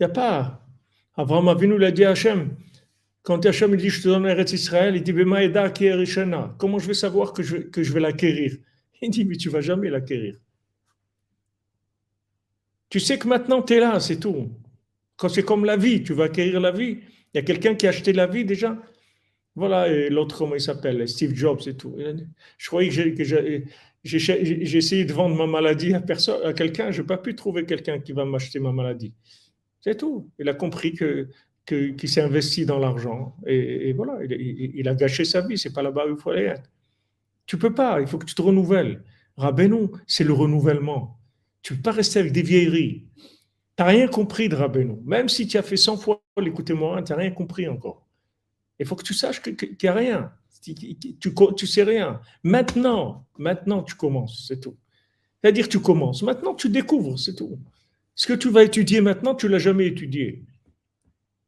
Il n'y a pas. Abraham Avinu l'a dit à Hachem. Quand Hachem dit Je te donne Eretz Israël, il dit Bema Eda ki erishana. Comment je vais savoir que je, que je vais l'acquérir? Il dit Mais tu vas jamais l'acquérir. Tu sais que maintenant tu es là, c'est tout. Quand c'est comme la vie, tu vas acquérir la vie. Il y a quelqu'un qui a acheté la vie déjà. Voilà, et l'autre, comment il s'appelle? Steve Jobs et tout. Je croyais que j'ai- essayé de vendre ma maladie à, personne, à quelqu'un, je n'ai pas pu trouver quelqu'un qui va m'acheter ma maladie. C'est tout. Il a compris que, qu'il s'est investi dans l'argent. Et, voilà, il, a gâché sa vie. C'est pas là-bas où il faut aller être. Tu peux pas, il faut que tu te renouvelles. Rabbeinu, c'est le renouvellement. Tu peux pas rester avec des vieilleries. Tu n'as rien compris de Rabbeinu. Même si tu as fait 100 fois l'écoutez-moi, tu n'as rien compris encore. Il faut que tu saches qu'il n'y a rien. Tu, tu, tu sais rien. Maintenant, maintenant tu commences, c'est tout. C'est-à-dire tu commences. Maintenant tu découvres, c'est tout. Ce que tu vas étudier maintenant, tu l'as jamais étudié.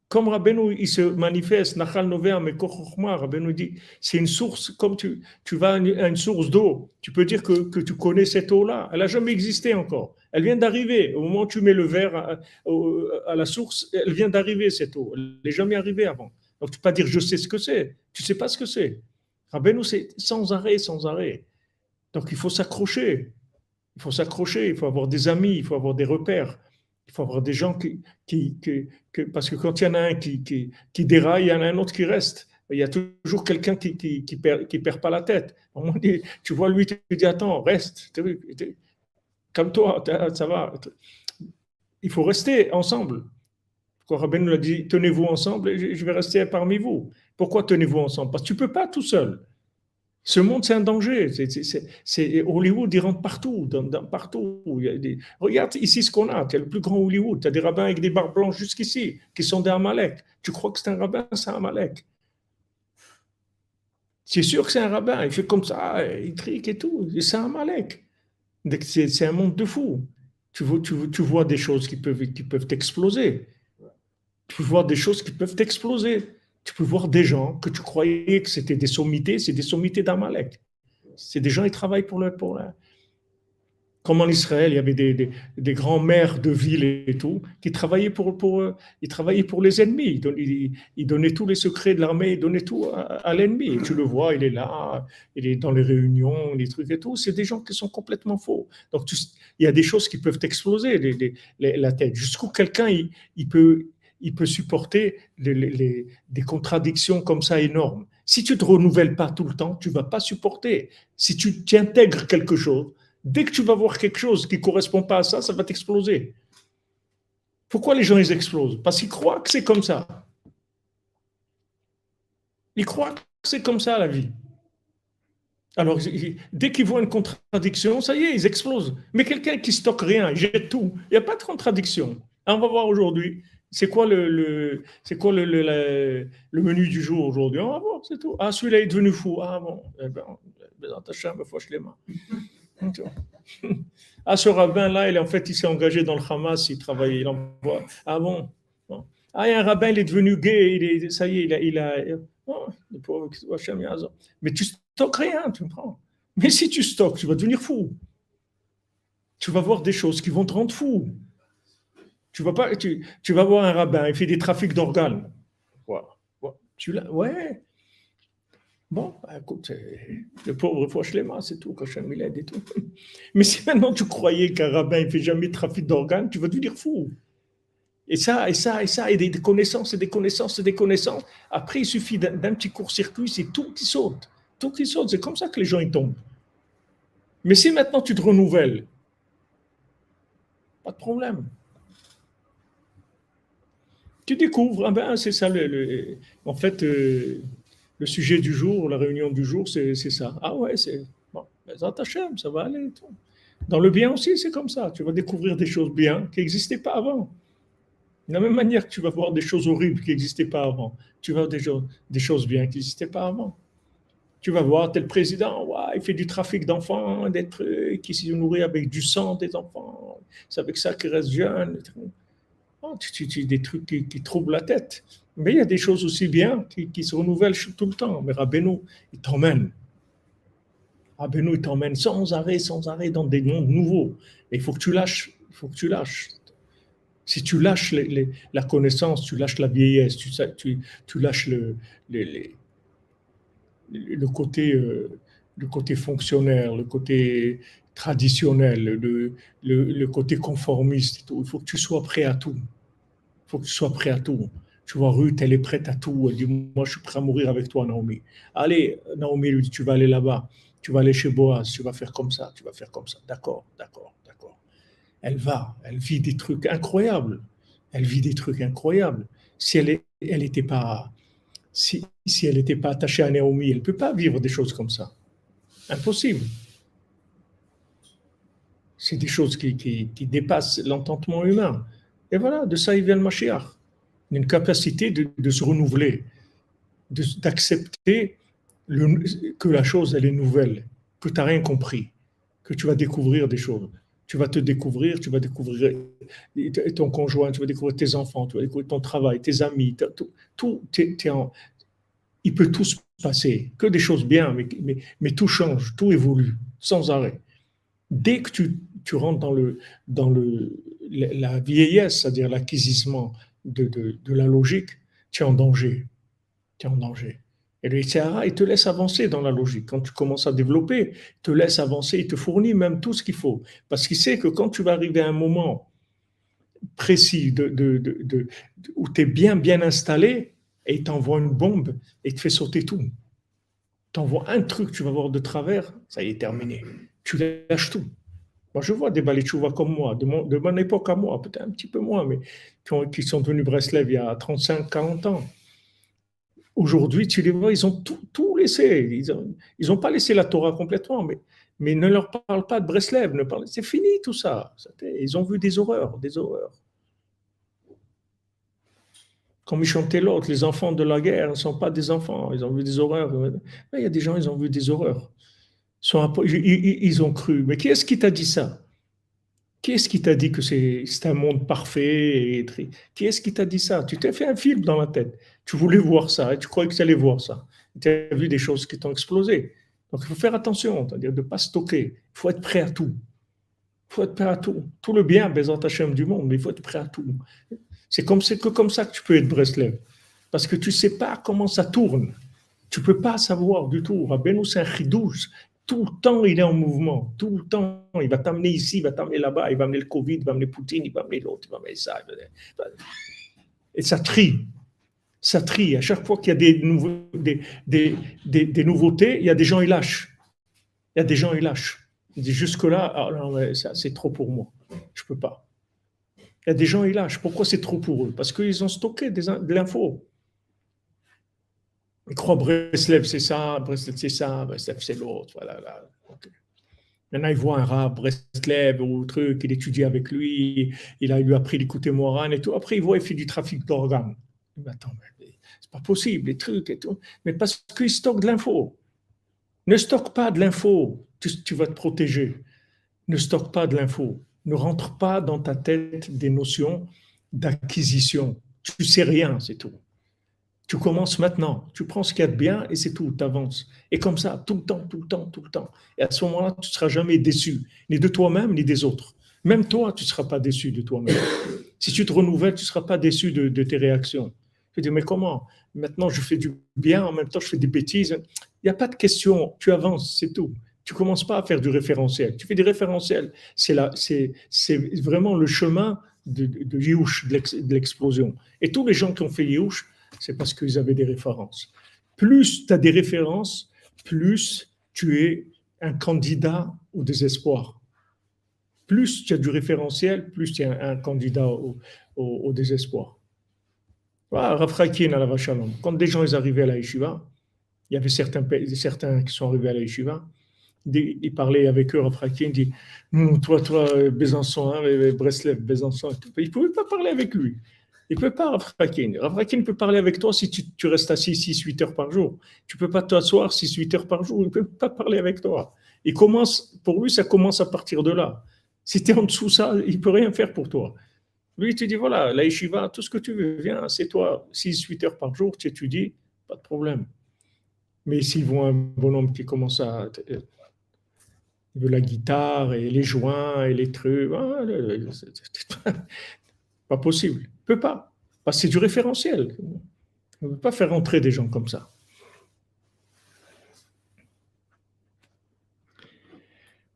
Comme Rabbeinu, il se manifeste, Nachal Novea, mais Rabbeinu dit, c'est une source, comme tu, tu vas à une, source d'eau, tu peux dire que, que tu connais cette eau-là. Elle n'a jamais existé encore. Elle vient d'arriver. Au moment où tu mets le verre à la source, elle vient d'arriver, cette eau. Elle n'est jamais arrivée avant. Donc tu ne peux pas dire je sais ce que c'est. Tu ne sais pas ce que c'est. Rabbeinu, c'est sans arrêt, sans arrêt. Donc il faut s'accrocher. Il faut s'accrocher, il faut avoir des amis, il faut avoir des repères. Il faut avoir des gens qui. qui, qui- que- parce que quand il y en a un qui, qui, qui déraille, il y en a un autre qui reste. Il y a toujours quelqu'un qui qui, qui perd, qui perd pas la tête. Tu vois lui, tu te dis Attends, reste. Calme-toi, t'as- ça va. Il faut rester ensemble. Quand Rabbeinu a dit Tenez-vous ensemble et je vais rester parmi vous. Pourquoi tenez-vous ensemble? Parce que tu ne peux pas tout seul. Ce monde, c'est un danger. Hollywood, il rentre partout. Dans, partout. Regarde ici ce qu'on a. Tu as le plus grand Hollywood. Tu as des rabbins avec des barbes blanches jusqu'ici, qui sont des Amalek. Tu crois que c'est un rabbin C'est un Amalek? C'est sûr que c'est un rabbin. Il fait comme ça, il trique et tout. C'est un Amalek. C'est un monde de fou. Tu vois, des choses qui peuvent, qui peuvent. Tu peux voir des choses qui peuvent exploser. Tu peux voir des gens que tu croyais que c'était des sommités, c'est des sommités d'Amalek. C'est des gens qui travaillent pour le. Comme en Israël, il y avait des, grands maires de villes et tout, qui travaillaient pour, pour, ils travaillaient pour les ennemis. Ils donnaient, tous les secrets de l'armée, ils donnaient tout à, à l'ennemi. Tu le vois, il est là, il est dans les réunions, les trucs et tout. C'est des gens qui sont complètement faux. Donc, il y a des choses qui peuvent exploser la tête. Jusqu'où quelqu'un, il peut, il peut supporter les- des contradictions comme ça énormes. Si tu te renouvelles pas tout le temps, tu vas pas supporter. Si tu tu intègres quelque chose, dès que tu vas voir quelque chose qui correspond pas à ça, ça va t'exploser. Pourquoi les gens ils explosent? Parce qu'ils croient que c'est comme ça. Ils croient que c'est comme ça la vie. Alors, dès qu'ils voient une contradiction, ça y est, ils explosent. Mais quelqu'un qui stocke rien, il jette tout, il n'y a pas de contradiction. On va voir aujourd'hui. C'est quoi le, le- c'est quoi le, le- le- menu du jour aujourd'hui? On va voir, c'est tout. Ah, celui-là est devenu fou. Ah bon, eh ben, Bezat Hashem, fauche les mains. Vois. Ah, ce rabbin-là, il, en fait, il s'est engagé dans le Hamas, il travaillait, il envoie. Ah bon, bon. Ah, il un rabbin, il est devenu gay, il est, ça y est, il a. Il a oh, le pauvre, Hachem, il a raison. Mais tu stockes rien, tu me prends. Mais si tu stockes, tu vas devenir fou. Tu vas voir des choses qui vont te rendre fou. Tu vas, pas, tu, tu vas voir un rabbin, il fait des trafics d'organes. Voilà. Tu l'as, ouais. Bon, bah, écoute, c'est- le pauvre fauche les mains, c'est tout, aide et tout. [LAUGHS] Mais si maintenant tu croyais qu'un rabbin ne fait jamais de trafic d'organes, tu vas devenir fou. Et ça, et ça, et ça, et des, des connaissances, et des connaissances, et des connaissances. Après, il suffit d'un d'un petit court-circuit, c'est tout qui saute. Tout qui saute. C'est comme ça que les gens ils tombent. Mais si maintenant tu te renouvelles, pas de problème. Tu découvres, ah ben, c'est ça. Le, en fait, euh, Le sujet du jour, la réunion du jour, c'est ça. Ah ouais, c'est bon, ça va aller. Dans le bien aussi, c'est comme ça. Tu vas découvrir des choses bien qui n'existaient pas avant. De la même manière que tu vas voir des choses horribles qui n'existaient pas avant, tu vas voir des, choses, bien qui n'existaient pas avant. Tu vas voir tel président, il fait du trafic d'enfants, des trucs, qui se nourrit avec du sang des enfants. C'est avec ça qu'il reste jeune. Oh, des trucs qui, qui, troublent la tête. Mais il y a des choses aussi bien qui, qui se renouvellent tout le temps. Mais Rabbeinu, il t'emmène. Rabbeinu, il t'emmène sans arrêt, sans arrêt dans des mondes nouveaux. Et il faut que tu lâches. Il faut que tu lâches. Si tu lâches la connaissance, tu lâches la vieillesse, tu, lâches euh, le côté fonctionnaire, le côté traditionnel, le, côté conformiste. Il faut que tu sois prêt à tout. Faut que tu sois prêt à tout. Tu vois, Ruth, elle est prête à tout. Elle dit, moi, je suis prêt à mourir avec toi, Naomi. Allez, Naomi lui dit, tu vas aller là-bas. Tu vas aller chez Boaz. Tu vas faire comme ça. Tu vas faire comme ça. D'accord, d'accord, d'accord. Elle va. Elle vit des trucs incroyables. Elle vit des trucs incroyables. Si elle n'était pas... Si, si elle n'était pas attachée à Naomi, elle ne peut pas vivre des choses comme ça. Impossible. C'est des choses qui, qui, qui dépassent l'entendement humain. Et voilà, de ça il vient le Mashiach une capacité de, se renouveler, d'accepter que la chose, elle est nouvelle, que tu n'as rien compris, que tu vas découvrir des choses. Tu vas te découvrir, tu vas découvrir ton conjoint, tu vas découvrir tes enfants, tu vas découvrir ton travail, tes amis, tout, il peut tout se passer, que des choses bien, mais, mais, mais, tout change, tout évolue, sans arrêt. Dès que tu, tu rentres dans, le, dans le, la vieillesse, c'est-à-dire l'acquisissement de, la logique, tu es en danger. Tu es en danger. Et le il te laisse avancer dans la logique. Quand tu commences à développer, il te laisse avancer, il te fournit même tout ce qu'il faut. Parce qu'il sait que quand tu vas arriver à un moment précis de, où tu es bien, bien installé, et il t'envoie une bombe et il te fait sauter tout. T'envoie un truc, tu vas voir de travers, ça y est terminé. Tu lâches tout. Moi, je vois des vois comme moi, de mon, de mon époque à moi, peut-être un petit peu moins, mais qui, sont venus Breslev il y a 35, 40 ans. Aujourd'hui, tu les vois, ils ont tout, laissé. Ils n'ont pas laissé la Torah complètement, mais, mais ne leur parle pas de Breslev. C'est fini tout ça. Ils ont vu des horreurs, des horreurs. Comme ils chantaient l'autre, les enfants de la guerre ne sont pas des enfants, ils ont vu des horreurs. Il y a des gens, ils ont vu des horreurs ils ont cru. Mais qui est-ce qui t'a dit ça? Qui est-ce qui t'a dit que c'est un monde parfait Qui est-ce qui t'a dit ça? Tu t'es fait un film dans la tête. Tu voulais voir ça et tu croyais que tu allais voir ça. Tu as vu des choses qui t'ont explosé. Donc il faut faire attention, c'est-à-dire de ne pas stocker. Il faut être prêt à tout. Il faut être prêt à tout. Tout le bien, Bézant Hachem du monde, mais il faut être prêt à tout. C'est comme, que comme ça que tu peux être Breslev. Parce que tu ne sais pas comment ça tourne. Tu ne peux pas savoir du tout. Rabbeinu, c'est un chidouche tout le temps, il est en mouvement. Tout le temps, il va t'amener ici, il va t'amener là-bas, il va amener le Covid, il va amener Poutine, il va amener l'autre, il va amener ça. Et ça trie. Ça trie. À chaque fois qu'il y a des, nouveautés, il y a des gens, ils lâchent. Il y a des gens, ils lâchent. Jusque-là, ah, c'est trop pour moi. Je ne peux pas. Il y a des gens, ils lâchent. Pourquoi c'est trop pour eux? Parce qu'ils ont stocké de l'info. Il croit Breslev, c'est ça, Breslev, c'est ça, Breslev, c'est l'autre. Voilà, là. Maintenant, il voit un rat, Breslev ou truc, il étudie avec lui, il a lui appris d'écouter Moran et tout. Après, il voit, il fait du trafic d'organes. Mais attends, c'est pas possible, les trucs et tout. Mais parce qu'il stocke de l'info. Ne stocke pas de l'info, tu, tu vas te protéger. Ne stocke pas de l'info. Ne rentre pas dans ta tête des notions d'acquisition. Tu sais rien, c'est tout. Tu commences maintenant, tu prends ce qu'il y a de bien et c'est tout, tu avances. Et comme ça, tout le temps, tout le temps, tout le temps. Et à ce moment-là, tu ne seras jamais déçu, ni de toi-même, ni des autres. Même toi, tu ne seras pas déçu de toi-même. [COUGHS] Si tu te renouvelles, tu ne seras pas déçu de, tes réactions. Tu te dis, mais comment? Maintenant, je fais du bien, en même temps, je fais des bêtises. Il n'y a pas de question, tu avances, c'est tout. Tu ne commences pas à faire du référentiel. Tu fais des référentiels. C'est vraiment le chemin de, de, de l'explosion. Et tous les gens qui ont fait Yéhouch, c'est parce qu'ils avaient des références. Plus tu as des références, plus tu es un candidat au désespoir. Plus tu as du référentiel, plus tu es un, candidat au, désespoir. Voilà, Quand des gens ils arrivaient à la yeshiva, Il y avait certains, certains qui sont arrivés à la yeshiva, il parlait avec eux, Rafrakin, dit hum, Toi, toi, Bésançon, hein, Breslev, Bésançon. Il ne pouvait pas parler avec lui. Il ne peut pas, Rafrakin. Rafrakin peut parler avec toi si tu, restes assis 6-8 heures par jour. Tu ne peux pas t'asseoir 6-8 heures par jour. Il ne peut pas parler avec toi. Il commence, pour lui, ça commence à partir de là. Si tu es en dessous ça, il ne peut rien faire pour toi. Lui, il te dit voilà, la yeshiva, tout ce que tu veux, viens, c'est toi, 6-8 heures par jour, tu étudies, pas de problème. Mais s'ils voient un bonhomme qui commence à veut la guitare et les joints et les trucs. Ah, pas possible. Peut pas. Parce que c'est du référentiel. On ne peut pas faire entrer des gens comme ça.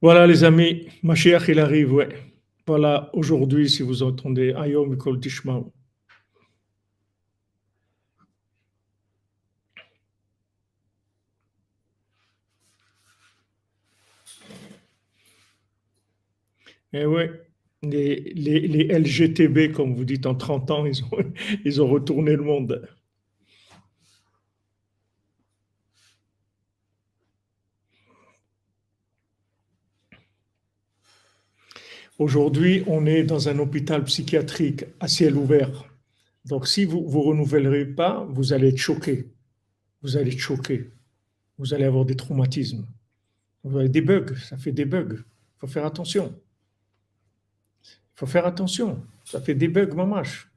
Voilà les amis, Mashiach il arrive, ouais. Voilà, aujourd'hui, si vous entendez Ayom Kol Tishmaou. Eh oui, les, les, LGTB, comme vous dites, en 30 ans, [LAUGHS] ils ont, retourné le monde. Aujourd'hui, on est dans un hôpital psychiatrique à ciel ouvert. Donc, si vous ne renouvellerez pas, vous allez être choqué. Vous allez être choqué. Vous allez avoir des traumatismes. Vous avez des bugs. Ça fait des bugs. Il faut faire attention faut faire attention. Ça fait des bugs, mamache.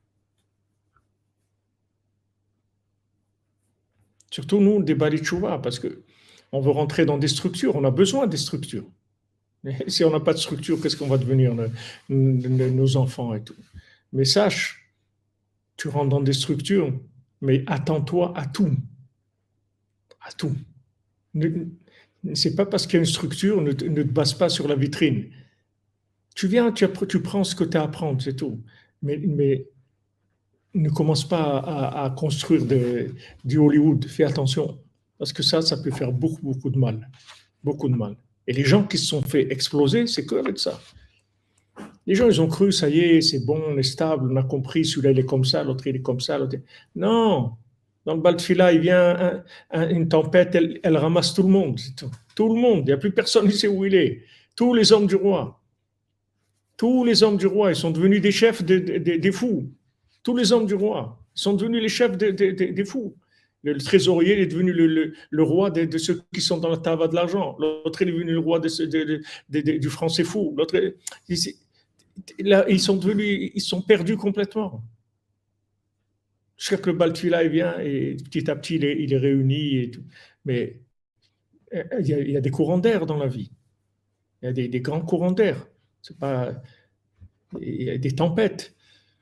Surtout nous, des balitchouva, parce que on veut rentrer dans des structures. On a besoin des structures. [LAUGHS] Si on n'a pas de structure, qu'est-ce qu'on va devenir nos enfants et tout? Mais sache, tu rentres dans des structures, mais attends-toi à tout. À tout. C'est pas parce qu'il y a une structure, ne te base pas sur la vitrine. Tu viens, tu, prends ce que tu as à apprendre, c'est tout. Mais, ne commence pas à, construire du Hollywood. Fais attention. Parce que ça, ça peut faire beaucoup, beaucoup de mal. Beaucoup de mal. Et les gens qui se sont fait exploser, c'est que avec ça. Les gens, ils ont cru, ça y est, c'est bon, on est stable, on a compris, celui-là, il est comme ça, l'autre, il est comme ça. L'autre... Non, dans le Baltfila, il vient une tempête, elle, elle, ramasse tout le monde. Tout. tout. le monde, il n'y a plus personne qui sait où il est. Tous les hommes du roi. Tous les hommes du roi, ils sont devenus des chefs des fous. Tous les hommes du roi sont devenus les chefs des fous. Le, trésorier est devenu le, roi de, ceux qui sont dans la tava de l'argent. L'autre est devenu le roi du français fou. L'autre, ils sont devenus, ils sont perdus complètement. Chaque le Baltfila vient et petit à petit il est, réuni et tout. Mais euh, il y, a, des courants d'air dans la vie. Il y a des, des grands courants d'air. C'est pas, il y a des tempêtes.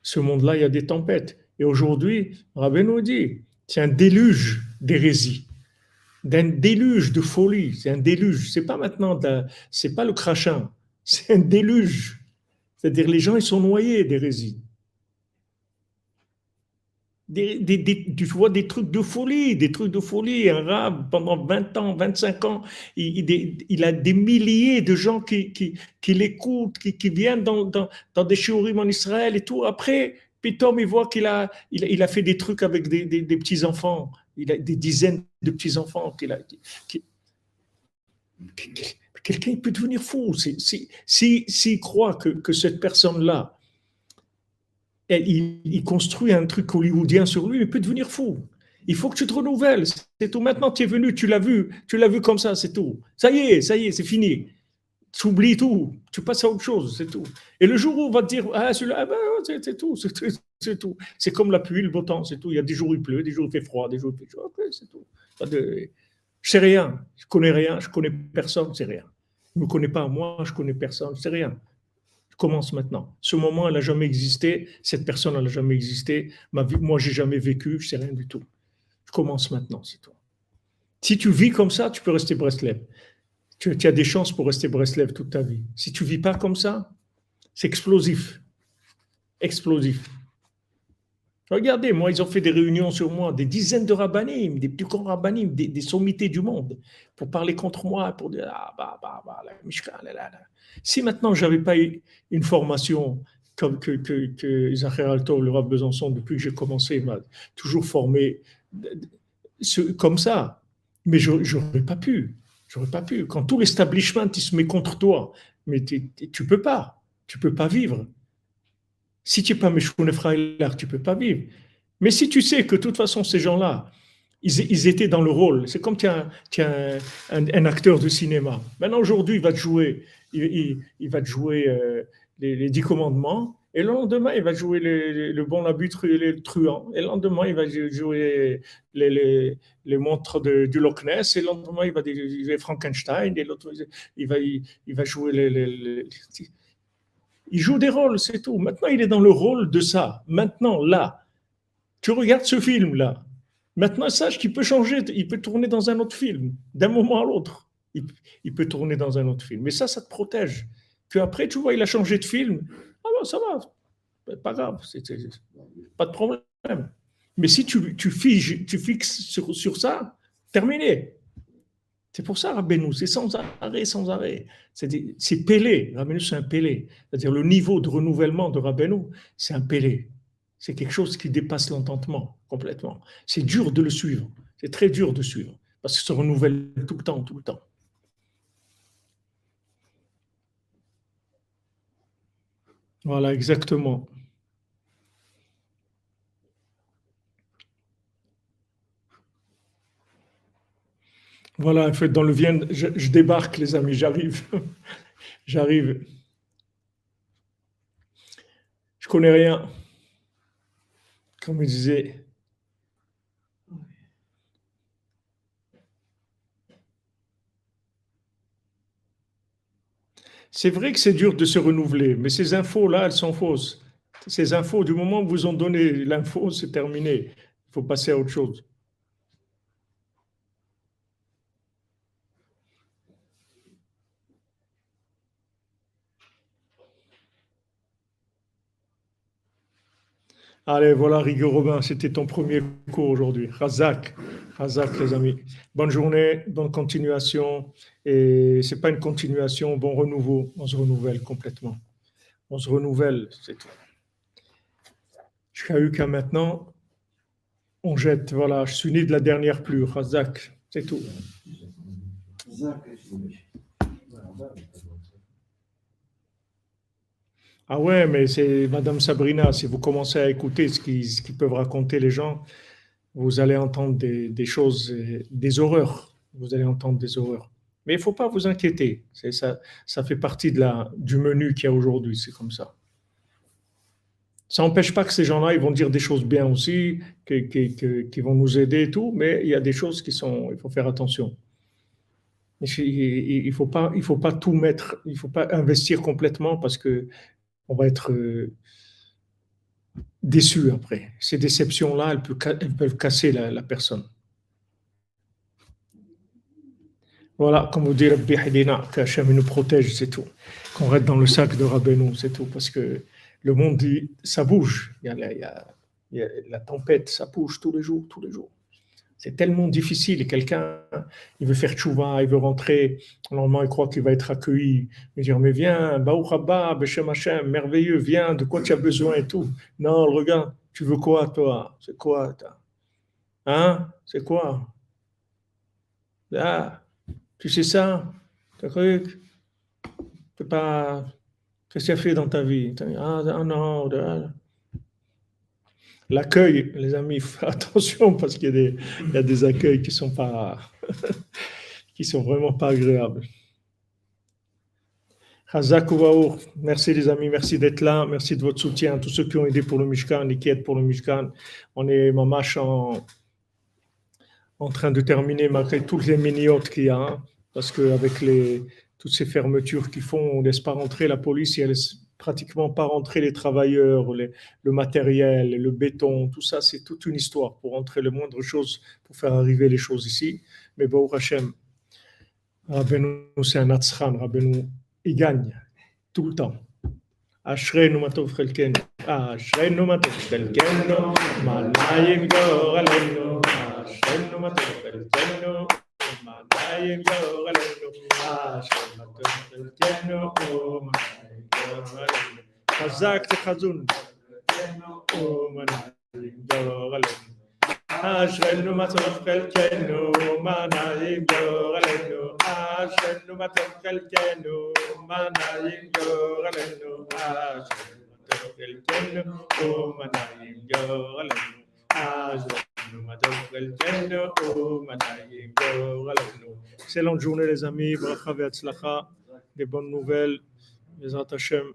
Ce monde-là, il y a des tempêtes. Et aujourd'hui, Rabbi nous dit, c'est un déluge d'hérésie, d'un déluge de folie. C'est un déluge. C'est pas maintenant, c'est pas le crachin. C'est un déluge. C'est-à-dire les gens, ils sont noyés d'hérésie tu vois des trucs de folie, des trucs de folie. Un rab, pendant 20 ans, 25 ans, il, a des milliers de gens qui, qui, qui l'écoutent, qui, qui, viennent dans, dans, dans des shiurim en Israël et tout. Après, Pitom, il voit qu'il a, il, il, a fait des trucs avec des, des, petits-enfants. Il a des dizaines de petits-enfants qu'il a. Quelqu'un peut devenir fou. S'il si, si, si croit que, que cette personne-là, il, construit un truc hollywoodien sur lui, il peut devenir fou. Il faut que tu te renouvelles. C'est tout. Maintenant, tu es venu, tu l'as vu, tu l'as vu comme ça, c'est tout. Ça y est, ça y est, c'est fini. Tu oublies tout, tu passes à autre chose, c'est tout. Et le jour où on va te dire, ah, celui-là, ah ben, c'est tout, c'est tout. C'est comme la pluie, le beau temps, c'est tout. Il y a des jours où il pleut, des jours où il fait froid, des jours où il fait chaud, c'est tout. De... Je sais rien, je connais rien, je connais personne, c'est rien. Je ne me connais pas moi, je connais personne, c'est rien commence maintenant. Ce moment, elle n'a jamais existé. Cette personne, elle n'a jamais existé. Ma vie, moi, j'ai jamais vécu. Je sais rien du tout. Je commence maintenant, c'est tout. Si tu vis comme ça, tu peux rester Breslev. Tu, tu, as des chances pour rester Breslev toute ta vie. Si tu vis pas comme ça, c'est explosif. Explosif. Regardez, moi, ils ont fait des réunions sur moi, des dizaines de rabbinim, des plus grands rabbinim, des, sommités du monde, pour parler contre moi, pour dire ah, bah, bah, bah, la Mishkan, là, là. Si maintenant je n'avais pas eu une formation comme que, que, que Zachar Alto, le Rav Besançon, depuis que j'ai commencé, m'a toujours formé comme ça, Mais je n'aurais pas pu. J'aurais pas pu. Quand tout l'establishment il se met contre toi, mais tu tu peux pas. Tu peux pas vivre. Si tu n'es pas Meshkoune Frailar, tu peux pas vivre. Mais si tu sais que de toute façon, ces gens-là, ils, étaient dans le rôle. C'est comme tu un, acteur de cinéma. Maintenant, aujourd'hui, il va te jouer, il, va jouer euh, les, les dix commandements. Et le lendemain, il va jouer le, le- bon, l'abus, tru- le truand. Et le lendemain, il va jouer les, montres de- du Loch Ness. Et le lendemain, il va jouer Frankenstein. Et l'autre, il va, il, va jouer les- il joue des rôles, c'est tout. Maintenant, il est dans le rôle de ça. Maintenant, là, tu regardes ce film-là. Maintenant, sache qu'il peut changer, il peut tourner dans un autre film, d'un moment à l'autre. Il, peut tourner dans un autre film. Mais ça, ça te protège. Puis après, tu vois, il a changé de film. Ah ben, ça va, pas grave, pas de problème. Mais si tu fixes sur, sur ça, terminé. C'est pour ça, Rabbeinu, c'est sans arrêt, sans arrêt. C'est, pélé. Rabbeinu, c'est un pélé. C'est-à-dire le niveau de renouvellement de Rabbeinu, c'est un pélé. C'est quelque chose qui dépasse l'entendement complètement. C'est dur de le suivre. C'est très dur de suivre. Parce ça se renouvelle tout le temps, tout le temps. Voilà, exactement. Voilà, en fait, dans le Vienne, je, débarque, les amis, j'arrive. [LAUGHS] j'arrive. Je connais rien. Comme il disait. C'est vrai que c'est dur de se renouveler, mais ces infos-là, elles sont fausses. Ces infos, du moment où vous ont donné l'info, c'est terminé. Il faut passer à autre chose. Allez, voilà, Rigo Robin, c'était ton premier cours aujourd'hui. Razak, Razak, les amis. Bonne journée, bonne continuation. Et c'est pas une continuation, bon renouveau. On se renouvelle complètement. On se renouvelle, c'est tout. Jusqu'à eu qu'à maintenant, on jette. Voilà, je suis né de la dernière pluie. Razak, c'est tout. Ah ouais, mais c'est Madame Sabrina, si vous commencez à écouter ce qu'ils peuvent raconter les gens, vous allez entendre des, choses, euh, des horreurs. Vous allez entendre des horreurs. Mais il ne faut pas vous inquiéter. Ça, ça fait partie de la, du menu qu'il y a aujourd'hui. C'est comme ça. Ça n'empêche pas que ces gens-là, ils vont dire des choses bien aussi, qui vont nous aider et tout, mais il y a des choses qui sont, il faut faire attention. Il ne faut, faut pas tout mettre, il ne faut pas investir complètement parce que on va être euh, déçu après. Ces déceptions-là, elles, peuvent casser la, personne. Voilà, comme vous dit Rabbi Hadina, qu'Hachem nous protège, c'est tout. Qu'on reste dans le sac de Rabbeinu, c'est tout. Parce que le monde, dit, ça bouge. La tempête, ça bouge tous les jours, tous les jours. C'est tellement difficile. Quelqu'un, il veut faire tchouva, il veut rentrer. Normalement, il croit qu'il va être accueilli. Il va dire, mais viens, Beshem Hashem, merveilleux, viens, de quoi tu as besoin et tout. Non, regarde, tu veux quoi, toi? C'est quoi toi? Hein? C'est quoi? Ah, tu sais ça? T'as cru C'est pas... Qu'est-ce que tu as fait dans ta vie? Ah, ah non, ah. L'accueil, les amis, [LAUGHS] attention parce qu'il y, a des- accueils qui sont pas, [LAUGHS] qui sont vraiment pas agréables. Merci les amis, merci d'être là, merci de votre soutien, tous ceux qui ont aidé pour le Mishkan qui aident pour le Mishkan. On est mamache en, en train de terminer malgré toutes les miniotes qu'il y a, hein, parce qu'avec toutes ces fermetures qu'ils font, on ne laisse pas rentrer la police, et elle laisse pratiquement pas rentrer les travailleurs, les- le matériel, le béton, tout ça, c'est toute une histoire pour entrer le moindre chose, pour faire arriver les choses ici. Mais bon, Hachem, Rabbeinu, c'est un Atzran, Rabbeinu, il gagne tout le temps. אשרינו מה טוב חלקנו, אשרינו מה טוב חלקנו, מה נא יגדור עלינו, אשרינו מה טוב חלקנו, מה נא יגדור עלינו, خزاك تخزون أشغل ما تفقل كنو ما نايم جغلنو أشغل ما تفقل كنو ما نايم جغلنو أشغل ما تفقل كنو ما نايم جغلنو أشغل Excellente journée les amis, bracha ve'atzlacha, des bonnes nouvelles, les Hashem.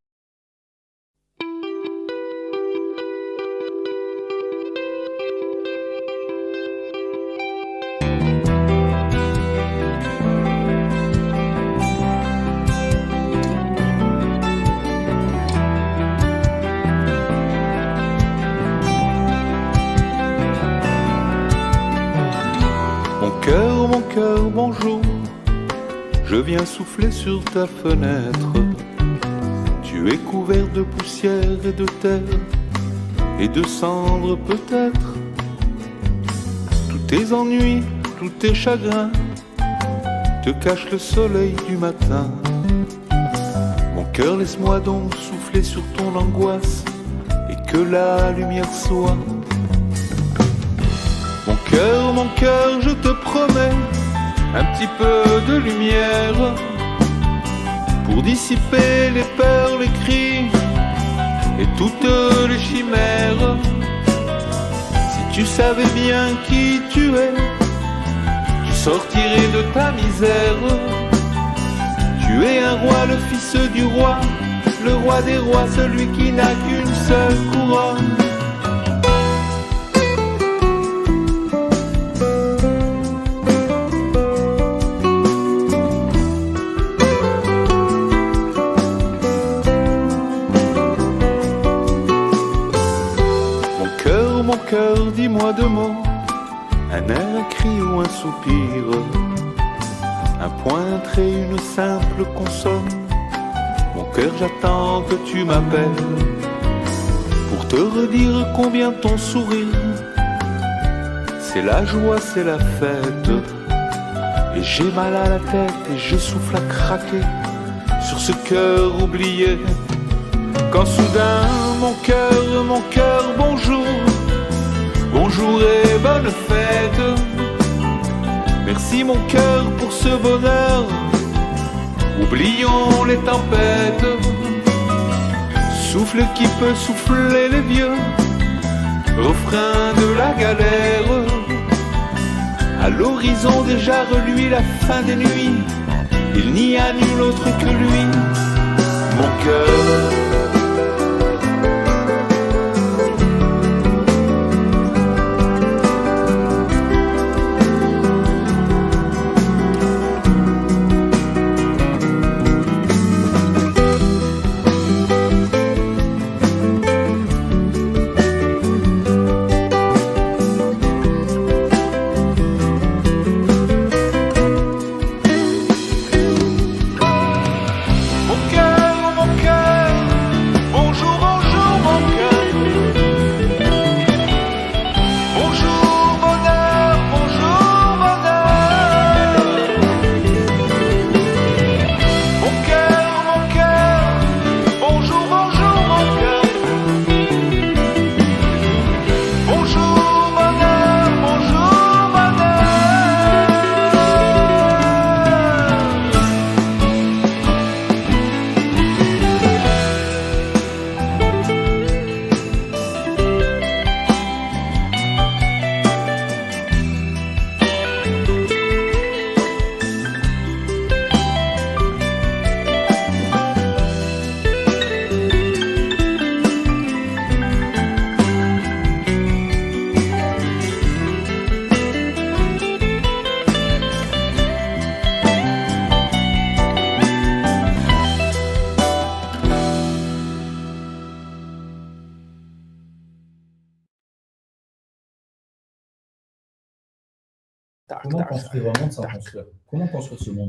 bonjour. Je viens souffler sur ta fenêtre. Tu es couvert de poussière et de terre et de cendres peut-être. Tous tes ennuis, tous tes chagrins te cachent le soleil du matin. Mon cœur, laisse-moi donc souffler sur ton angoisse et que la lumière soit. Mon cœur, mon cœur, je te promets un petit peu de lumière pour dissiper les peurs, les cris et toutes les chimères. Si tu savais bien qui tu es, tu sortirais de ta misère. Tu es un roi, le fils du roi, le roi des rois, celui qui n'a qu'une seule couronne. Dis-moi deux mots, un air, un cri ou un soupir, un pointre et une simple consonne. Mon cœur, j'attends que tu m'appelles pour te redire combien ton sourire, c'est la joie, c'est la fête. Et j'ai mal à la tête et je souffle à craquer sur ce cœur oublié. Quand soudain mon cœur, mon cœur, bonjour, bonjour et bonne fête. Merci mon cœur pour ce bonheur, oublions les tempêtes. Souffle qui peut souffler les vieux, refrain de la galère. À l'horizon déjà reluit la fin des nuits, il n'y a nul autre que lui, mon cœur.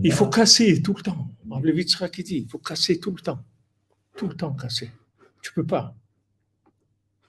Il faut casser tout le temps. Rav qui dit, il faut casser tout le temps. Tout le temps casser. Tu peux pas.